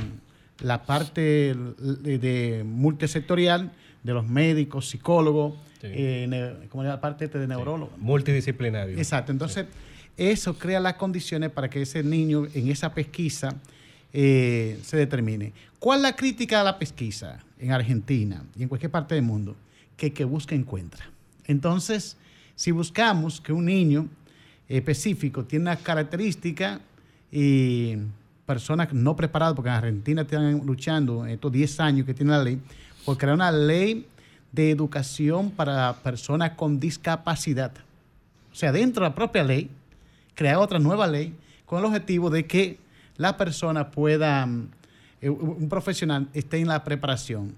la parte de, de multisectorial de los médicos, psicólogos, Sí. eh, como la parte este de neurólogos. Multidisciplinario. Exacto. Entonces, eso crea las condiciones para que ese niño en esa pesquisa eh, se determine. ¿Cuál es la crítica a la pesquisa en Argentina y en cualquier parte del mundo? Que que busca encuentra. Entonces, si buscamos que un niño específico tiene una característica y personas no preparadas, porque en Argentina están luchando estos 10 años que tiene la ley, por crear una ley de educación para personas con discapacidad. O sea, dentro de la propia ley, crear otra nueva ley con el objetivo de que la persona pueda, mm, eh, un profesional esté en la preparación.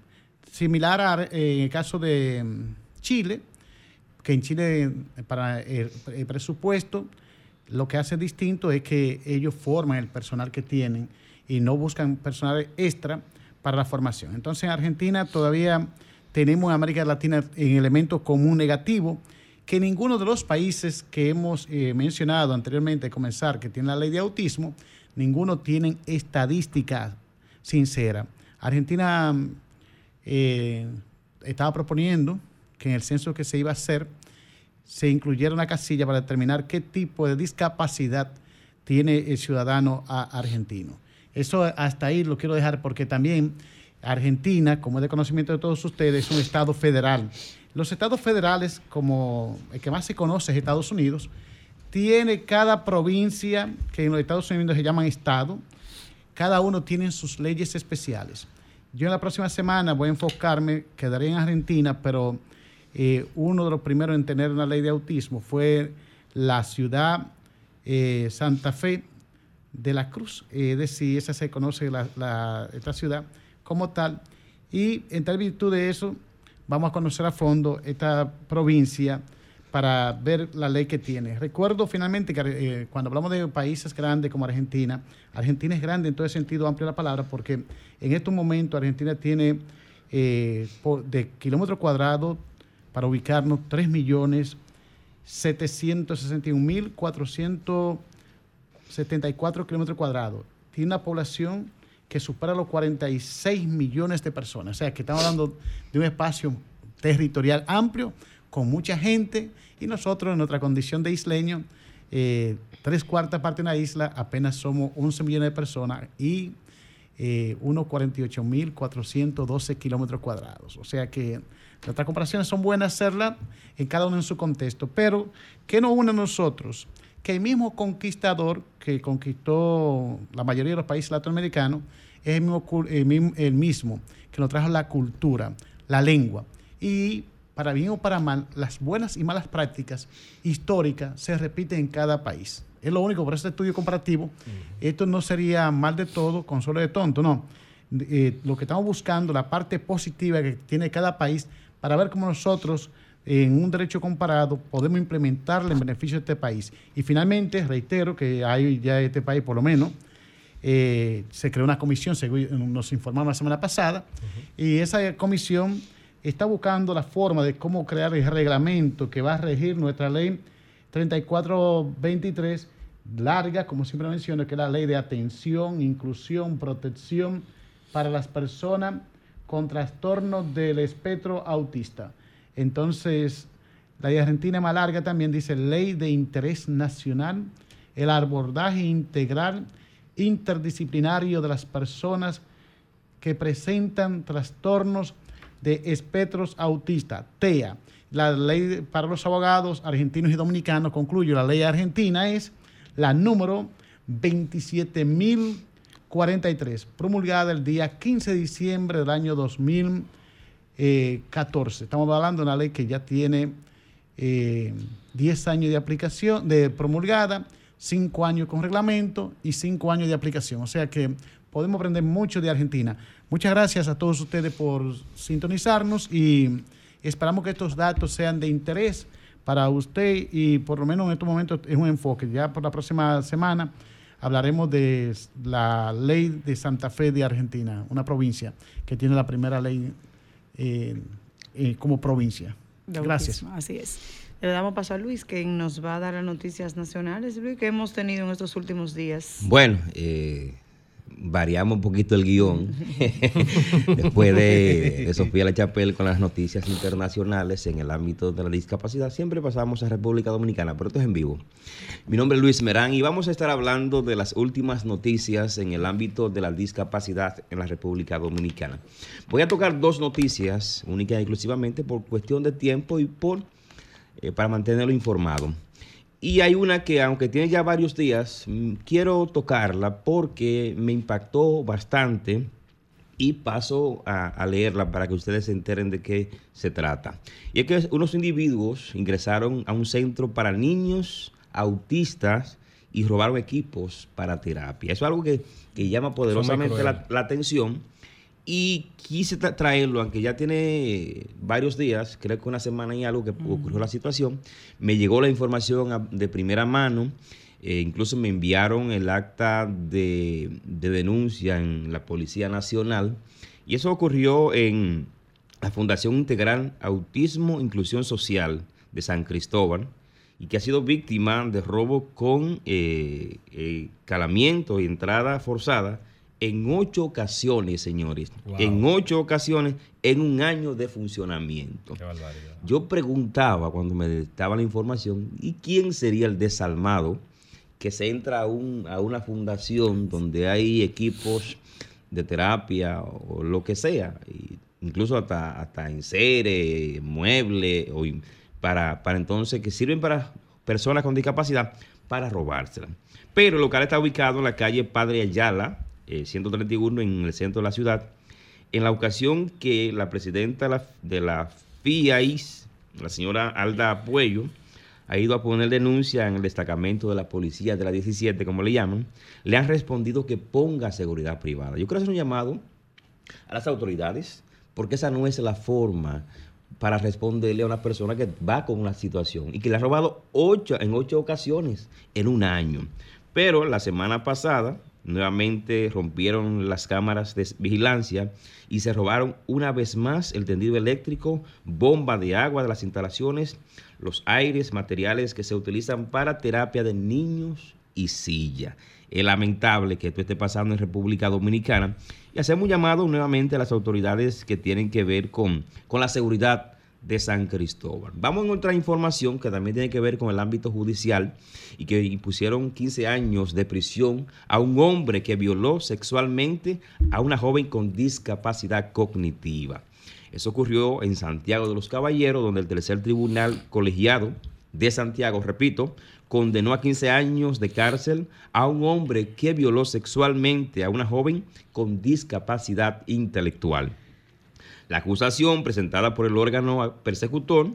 Similar a, eh, en el caso de mm, Chile, que en Chile eh, para el, presupuesto lo que hace distinto es que ellos forman el personal que tienen y no buscan personal extra para la formación. Entonces en Argentina todavía tenemos en América Latina en elemento común negativo, que ninguno de los países que hemos eh, mencionado anteriormente, comenzar, que tiene la ley de autismo, ninguno tiene estadística sincera. Argentina eh, estaba proponiendo que en el censo que se iba a hacer se incluyera una casilla para determinar qué tipo de discapacidad tiene el ciudadano argentino. Eso hasta ahí lo quiero dejar porque también Argentina, como es de conocimiento de todos ustedes, es un estado federal. Los estados federales, como el que más se conoce es Estados Unidos, tiene cada provincia, que en los Estados Unidos se llaman estado, cada uno tiene sus leyes especiales. Yo en la próxima semana voy a enfocarme, quedaré en Argentina, pero eh, uno de los primeros en tener una ley de autismo fue la ciudad eh, Santa Fe de la Cruz, es decir, esa se conoce esta ciudad como tal. Y en tal virtud de eso, vamos a conocer a fondo esta provincia para ver la ley que tiene. Recuerdo finalmente que eh, cuando hablamos de países grandes como Argentina, Argentina es grande en todo el sentido amplio de la palabra, porque en estos momentos Argentina tiene eh, de kilómetros cuadrados, para ubicarnos, 3.761.474 kilómetros cuadrados. Tiene una población que supera los 46 millones de personas. O sea, que estamos hablando de un espacio territorial amplio, con mucha gente, y nosotros en nuestra condición de isleño, eh, tres cuartas partes de una isla, apenas somos 11 millones de personas y eh, unos 48.412 kilómetros cuadrados. O sea que nuestras comparaciones son buenas hacerlas en cada uno en su contexto, pero ¿qué nos une a nosotros? Que el mismo conquistador que conquistó la mayoría de los países latinoamericanos, es el mismo, que nos trajo la cultura, la lengua. Y para bien o para mal, las buenas y malas prácticas históricas se repiten en cada país. Es lo único, por este estudio comparativo, esto no sería mal de todo, consuelo de tonto, no. Eh, lo que estamos buscando, la parte positiva que tiene cada país, para ver cómo nosotros, en un derecho comparado, podemos implementarle en beneficio de este país. Y finalmente, reitero que hay ya este país, por lo menos, eh, se creó una comisión, según nos informaron la semana pasada, y esa comisión está buscando la forma de cómo crear el reglamento que va a regir nuestra ley 3423, larga, como siempre menciono, que es la ley de atención, inclusión, protección para las personas con trastornos del espectro autista. Entonces, la ley argentina más larga también dice ley de interés nacional, el abordaje integral interdisciplinario de las personas que presentan trastornos de espectros autistas, TEA. La ley para los abogados argentinos y dominicanos, concluyo, la ley argentina es la número 27.043, promulgada el día 15 de diciembre del año 2014. Estamos hablando de una ley que ya tiene 10 eh, años de aplicación, de promulgada, cinco años con reglamento y cinco años de aplicación. O sea que podemos aprender mucho de Argentina. Muchas gracias a todos ustedes por sintonizarnos y esperamos que estos datos sean de interés para usted y por lo menos en estos momentos es un enfoque. Ya por la próxima semana hablaremos de la ley de Santa Fe de Argentina, una provincia que tiene la primera ley eh, eh, como provincia. Gracias. Así es. Le damos paso a Luis, que nos va a dar las noticias nacionales, Luis, que hemos tenido en estos últimos días. Bueno, eh, variamos un poquito el guion [laughs] después de, Sofía La Chapelle con las noticias internacionales en el ámbito de la discapacidad. Siempre pasamos a República Dominicana, pero esto es en vivo. Mi nombre es Luis Merán y vamos a estar hablando de las últimas noticias en el ámbito de la discapacidad en la República Dominicana. Voy a tocar dos noticias, únicas y exclusivamente por cuestión de tiempo y por eh, para mantenerlo informado. Y hay una que, aunque tiene ya varios días, mm, quiero tocarla porque me impactó bastante y paso a, leerla para que ustedes se enteren de qué se trata. Y es que unos individuos ingresaron a un centro para niños autistas y robaron equipos para terapia. Eso es algo que, llama poderosamente la atención y quise traerlo, aunque ya tiene varios días, creo que una semana y algo que ocurrió la situación. Me llegó la información de primera mano. Eh, incluso me enviaron el acta de, denuncia en la Policía Nacional. Y eso ocurrió en la Fundación Integral Autismo Inclusión Social de San Cristóbal y que ha sido víctima de robo con eh, eh, calamiento y entrada forzada en ocho ocasiones, señores. Wow. En ocho ocasiones en un año de funcionamiento. Qué. Yo preguntaba cuando me daba la información, ¿y quién sería el desalmado que se entra a, un- a una fundación donde hay equipos de terapia o lo que sea, y incluso hasta, hasta enseres, muebles, o para, para entonces que sirven para personas con discapacidad para robársela? Pero el local está ubicado en la calle Padre Ayala, eh, 131 en el centro de la ciudad, en la ocasión que la presidenta de la, FIAIS, la señora Alda Puello, ha ido a poner denuncia en el destacamento de la policía de la 17, como le llaman, le han respondido que ponga seguridad privada. Yo quiero hacer un llamado a las autoridades, porque esa no es la forma para responderle a una persona que va con una situación y que le ha robado ocho, en ocho ocasiones en un año. Pero la semana pasada, nuevamente rompieron las cámaras de vigilancia y se robaron una vez más el tendido eléctrico, bomba de agua de las instalaciones, los aires, materiales que se utilizan para terapia de niños y silla. Es lamentable que esto esté pasando en República Dominicana y hacemos un llamado nuevamente a las autoridades que tienen que ver con, con la seguridad de San Cristóbal. Vamos en otra información que también tiene que ver con el ámbito judicial y que impusieron 15 años de prisión a un hombre que violó sexualmente a una joven con discapacidad cognitiva. Eso ocurrió en Santiago de los Caballeros, donde el tercer tribunal colegiado de Santiago, repito, condenó a 15 años de cárcel a un hombre que violó sexualmente a una joven con discapacidad intelectual. La acusación presentada por el órgano persecutor,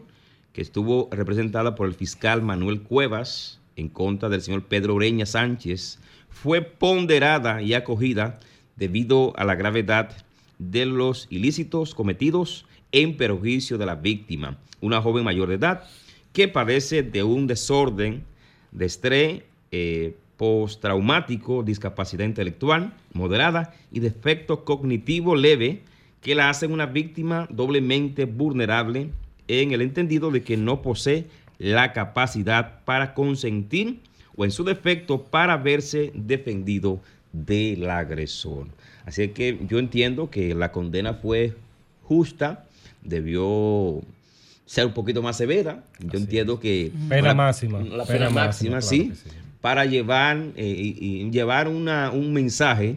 que estuvo representada por el fiscal Manuel Cuevas en contra del señor Pedro Ureña Sánchez, fue ponderada y acogida debido a la gravedad de los ilícitos cometidos en perjuicio de la víctima, una joven mayor de edad que padece de un desorden de estrés eh, postraumático, discapacidad intelectual moderada y defecto cognitivo leve que la hacen una víctima doblemente vulnerable en el entendido de que no posee la capacidad para consentir o en su defecto para verse defendido del agresor. Así que yo entiendo que la condena fue justa, debió ser un poquito más severa. Yo entiendo que... Pena la- máxima, La pena pena, máxima, máxima, sí, claro que sí. para llevar, eh, y, y llevar una- un mensaje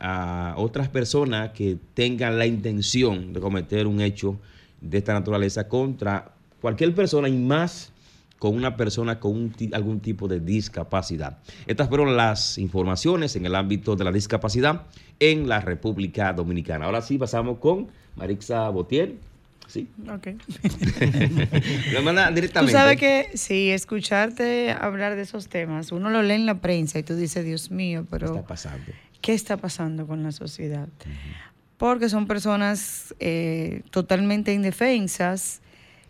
a otras personas que tengan la intención de cometer un hecho de esta naturaleza contra cualquier persona y más con una persona con un ti- algún tipo de discapacidad. Estas fueron las informaciones en el ámbito de la discapacidad en la República Dominicana. Ahora sí pasamos con Marixa Botier. Sí. Ok. [laughs] Lo manda Tú directamente. sabes que sí, escucharte hablar de esos temas, uno lo lee en la prensa y tú dices, Dios mío, ¿Qué pero está pasando? ¿Qué está pasando con la sociedad? Porque son personas eh, totalmente indefensas,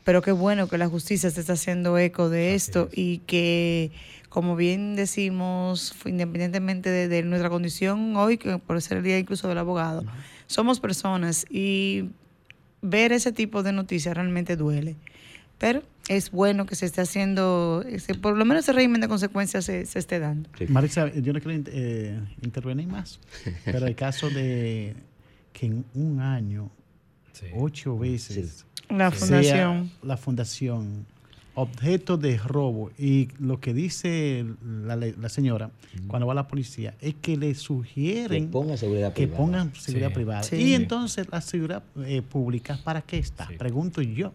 pero qué bueno que la justicia se está haciendo eco de esto y que, como bien decimos, independientemente de, de nuestra condición hoy, que por ser el día incluso del abogado, somos personas y ver ese tipo de noticias realmente duele. Pero es bueno que se esté haciendo, ese- por lo menos ese régimen de consecuencias se, se esté dando. Marisa, yo no quiero eh, intervenir más, [laughs] pero el caso de que en un año, ocho veces, La sea fundación. la fundación objeto de robo y lo que dice la, señora cuando va a la policía es que le sugieren Que ponga seguridad que privada. pongan seguridad Sí. privada Sí. y entonces la seguridad eh, pública para qué está pregunto yo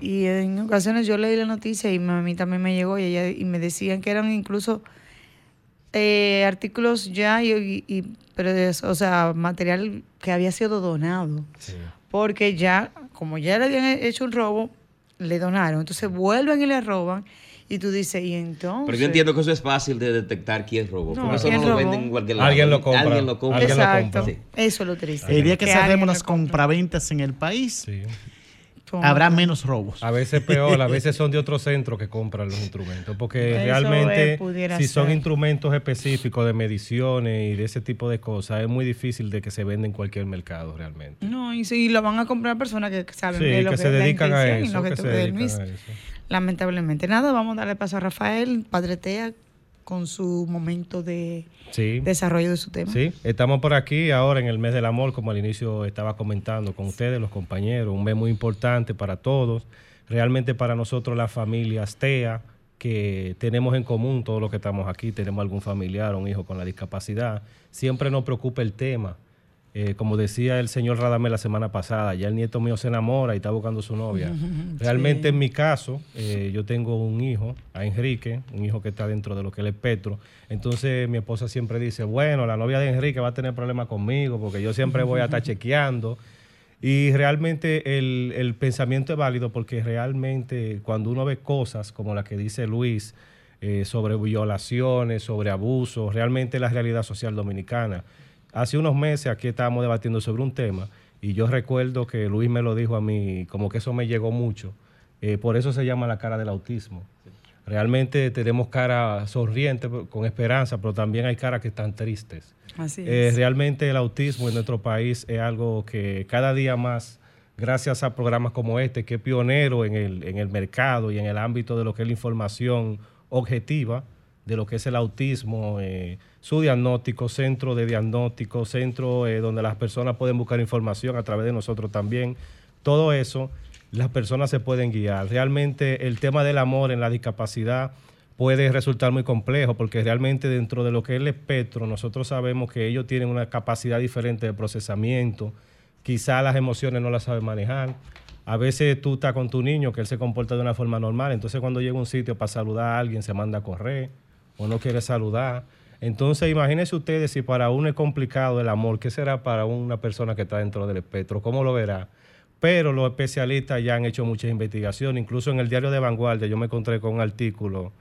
Y en ocasiones yo leí la noticia y a mí también me llegó y, ella, y me decían que eran incluso eh, artículos ya, y, y- pero es, o sea, material que había sido donado. Porque ya, como ya le habían hecho un robo, le donaron. Entonces vuelven y le roban. Y tú dices, ¿y entonces? Pero yo entiendo que eso es fácil de detectar quién robó. No, porque eso ¿quién no lo robó? venden en cualquier lado. Alguien lo compra. Alguien lo compra. Alguien lo Exacto. compra. Sí. Eso es lo triste. el día que alguien cerremos las compra. compraventas en el país Sí. Habrá menos robos. A veces peor, a veces son de otros centros que compran los instrumentos, porque Eso realmente es, si son ser. instrumentos específicos de mediciones y de ese tipo de cosas, es muy difícil de que se venda en cualquier mercado realmente. No, y si lo van a comprar personas que saben Sí, de lo que que, se es la dedican a eso, lo que que tú se dedican mismo. a eso. Lamentablemente. Nada, vamos a darle paso a Rafael, padretea con su momento de Sí. desarrollo de su tema. Sí, estamos por aquí ahora en el mes del amor, como al inicio estaba comentando con ustedes, los compañeros, un mes muy importante para todos. Realmente para nosotros la familia Astea, que tenemos en común todos los que estamos aquí, tenemos algún familiar o un hijo con la discapacidad, siempre nos preocupa el tema. Eh, como decía el señor Radamel la semana pasada, ya el nieto mío se enamora y está buscando su novia. [laughs] Realmente en mi caso, eh, yo tengo un hijo, a Enrique, un hijo que está dentro de lo que es el espectro. Entonces mi esposa siempre dice, bueno, la novia de Enrique va a tener problemas conmigo porque yo siempre voy a estar [laughs] chequeando. Y realmente el, el pensamiento es válido porque realmente cuando uno ve cosas como la que dice Luis eh, sobre violaciones, sobre abusos, realmente la realidad social dominicana. Hace unos meses aquí estábamos debatiendo sobre un tema y yo recuerdo que Luis me lo dijo a mí, como que eso me llegó mucho. Eh, por eso se llama la cara del autismo. Realmente tenemos cara sonriente, con esperanza, pero también hay caras que están tristes. Así Eh, es. realmente el autismo en nuestro país es algo que cada día más, gracias a programas como este, que es pionero en el, en el mercado y en el ámbito de lo que es la información objetiva, de lo que es el autismo, eh, su diagnóstico, centro de diagnóstico, centro eh, donde las personas pueden buscar información a través de nosotros también. Todo eso, las personas se pueden guiar. Realmente el tema del amor en la discapacidad puede resultar muy complejo porque realmente dentro de lo que es el espectro nosotros sabemos que ellos tienen una capacidad diferente de procesamiento, quizá las emociones no las saben manejar. A veces tú estás con tu niño que él se comporta de una forma normal, entonces cuando llega a un sitio para saludar a alguien se manda a correr o no quiere saludar. Entonces imagínense ustedes si para uno es complicado el amor, ¿qué será para una persona que está dentro del espectro? ¿Cómo lo verá? Pero los especialistas ya han hecho muchas investigaciones, incluso en el diario de Vanguardia yo me encontré con un artículo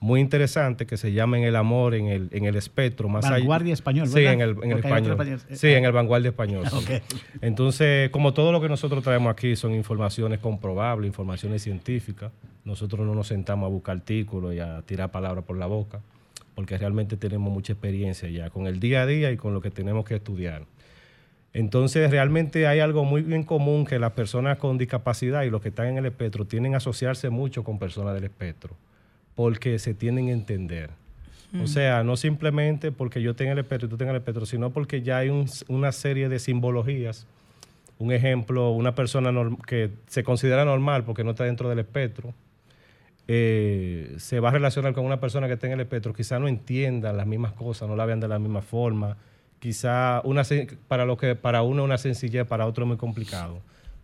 muy interesante que se llama En el amor en el, en el espectro. Más allá- Vanguardia español, Sí, ¿verdad? en el, en el español. español. Sí, en el Vanguardia español. sí. Entonces, como todo lo que nosotros traemos aquí son informaciones comprobables, informaciones científicas, nosotros no nos sentamos a buscar artículos y a tirar palabras por la boca, porque realmente tenemos mucha experiencia ya con el día a día y con lo que tenemos que estudiar. Entonces, realmente hay algo muy bien común que las personas con discapacidad y los que están en el espectro tienen a asociarse mucho con personas del espectro, porque se tienen a entender. O sea, no simplemente porque yo tenga el espectro y tú tengas el espectro, sino porque ya hay un- una serie de simbologías. Un ejemplo, una persona que se considera normal porque no está dentro del espectro, eh, se va a relacionar con una persona que tenga el espectro, quizá no entienda las mismas cosas, no la vean de la misma forma, quizá una, para, lo que, para uno es una sencillez, para otro es muy complicado.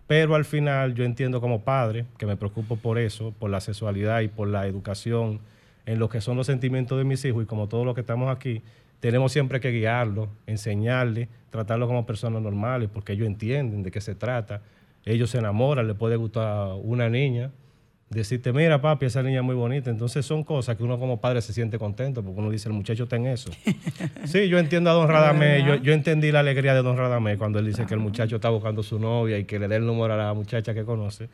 Pero al final yo entiendo como padre, que me preocupo por eso, por la sexualidad y por la educación en lo que son los sentimientos de mis hijos y como todos los que estamos aquí, tenemos siempre que guiarlos, enseñarles, tratarlos como personas normales, porque ellos entienden de qué se trata. Ellos se enamoran, les puede gustar una niña, decirte, mira papi, esa niña es muy bonita. Entonces son cosas que uno como padre se siente contento, porque uno dice, el muchacho está en eso. [laughs] Sí, yo entiendo a don Radamé, yo, yo entendí la alegría de don Radamé cuando él dice que el muchacho está buscando su novia y que le dé el número a la muchacha que conoce.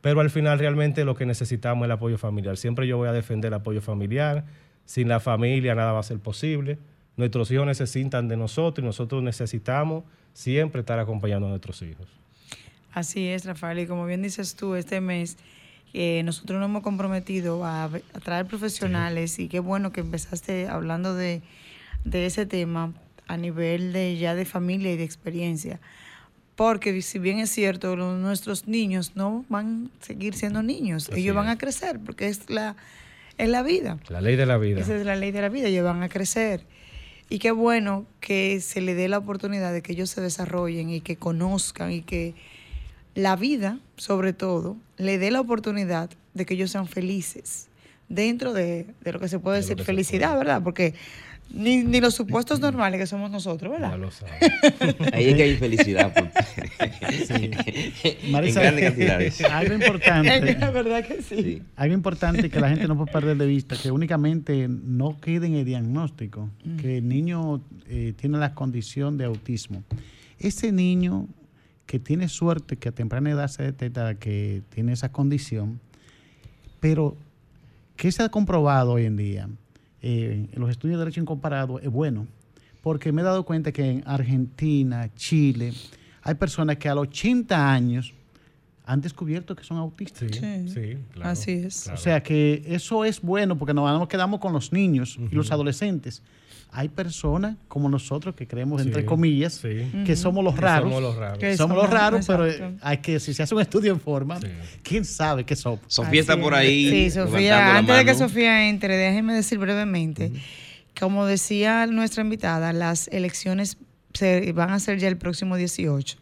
Pero al final realmente lo que necesitamos es el apoyo familiar. Siempre yo voy a defender el apoyo familiar. Sin la familia nada va a ser posible. Nuestros hijos necesitan de nosotros y nosotros necesitamos siempre estar acompañando a nuestros hijos. Así es, Rafael. Y como bien dices tú, este mes eh, nosotros nos hemos comprometido a, a traer profesionales y qué bueno que empezaste hablando de, de ese tema a nivel de ya de familia y de experiencia. Porque si bien es cierto, los- nuestros niños no van a seguir siendo niños, Así ellos van es. a crecer porque es la, es la vida. La ley de la vida. Esa es la ley de la vida, ellos van a crecer. Y qué bueno que se le dé la oportunidad de que ellos se desarrollen y que conozcan y que la vida, sobre todo, le dé la oportunidad de que ellos sean felices dentro de, de lo que se puede De decir felicidad, puede. ¿verdad? Porque ni, ni los supuestos normales que somos nosotros, Ya ¿verdad? lo saben. [laughs] Ahí es que hay felicidad. porque- [laughs] en Marisa, grandes cantidades. algo importante. [laughs] la verdad que sí. Sí. Algo importante que la gente no puede perder de vista, que únicamente no quede en el diagnóstico, que el niño eh, tiene la condición de autismo. Ese niño que tiene suerte que a temprana edad se detecta que tiene esa condición, pero ¿qué se ha comprobado hoy en día? Eh, en los estudios de derecho incomparado es bueno, porque me he dado cuenta que en Argentina, Chile, hay personas que a los 80 años han descubierto que son autistas. Sí, sí, claro. Así es. claro. O sea que eso es bueno porque nos nos quedamos con los niños y los adolescentes. Hay personas como nosotros que creemos, entre comillas, sí. que somos los Que raros. somos los raros. Que somos los raros, pero exacto. hay que, si se hace un estudio en forma, Sí. ¿quién sabe qué somos? Sofía está por ahí. Sí, Sofía, la antes de que. Sofía entre, déjeme decir brevemente, como decía nuestra invitada, las elecciones se van a ser ya el próximo 18.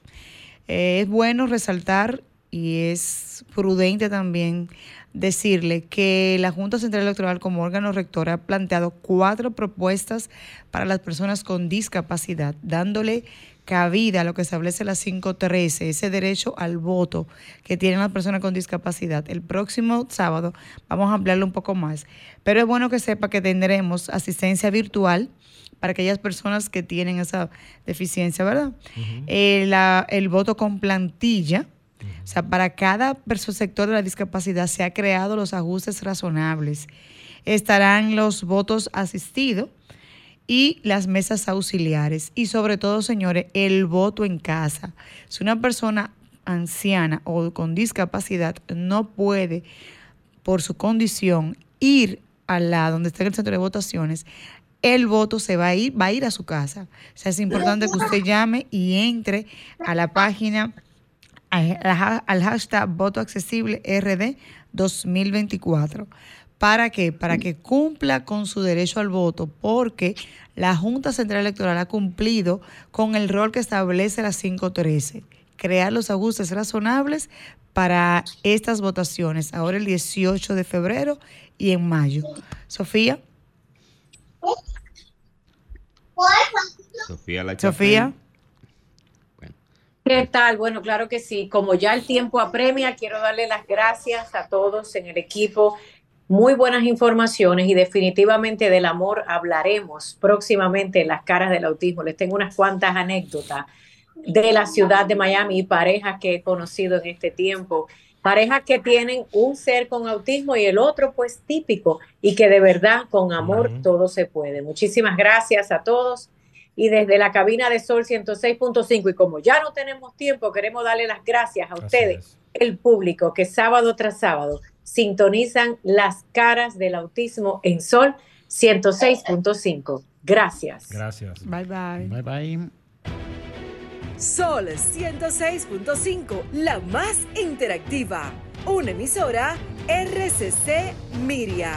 Eh, es bueno resaltar y es prudente también decirle que la Junta Central Electoral como órgano rector ha planteado cuatro propuestas para las personas con discapacidad, dándole cabida a lo que establece la 513, ese derecho al voto que tienen las personas con discapacidad. El próximo sábado vamos a ampliarlo un poco más, pero es bueno que sepa que tendremos asistencia virtual para aquellas personas que tienen esa deficiencia, ¿verdad? Eh, la- el voto con plantilla, o sea, para cada sector de la discapacidad se ha creado los ajustes razonables. Estarán los votos asistidos y las mesas auxiliares. Y sobre todo, señores, el voto en casa. Si una persona anciana o con discapacidad no puede, por su condición, ir a la donde está el centro de votaciones, el voto se va a ir, va a ir a su casa. O sea, es importante que usted llame y entre a la página al hashtag voto accesible RD 2024. ¿Para qué? Para que cumpla con su derecho al voto, porque la Junta Central Electoral ha cumplido con el rol que establece la 513, crear los ajustes razonables para estas votaciones, ahora el 18 de febrero y en mayo. Sofía, Sofía la Sofía. ¿Qué tal? Bueno, claro que sí. Como ya el tiempo apremia, quiero darle las gracias a todos en el equipo. Muy buenas informaciones y definitivamente del amor hablaremos próximamente en las caras del autismo. Les tengo unas cuantas anécdotas de la ciudad de Miami y parejas que he conocido en este tiempo. Parejas que tienen un ser con autismo y el otro pues típico y que de verdad con amor todo se puede. Muchísimas gracias a todos y desde la cabina de Sol 106.5 y como ya no tenemos tiempo, queremos darle las gracias a ustedes, es. el público que sábado tras sábado sintonizan las caras del autismo en Sol 106.5. Gracias. Gracias. Bye bye. Bye bye. Sol 106.5, la más interactiva. Una emisora RCC Miria.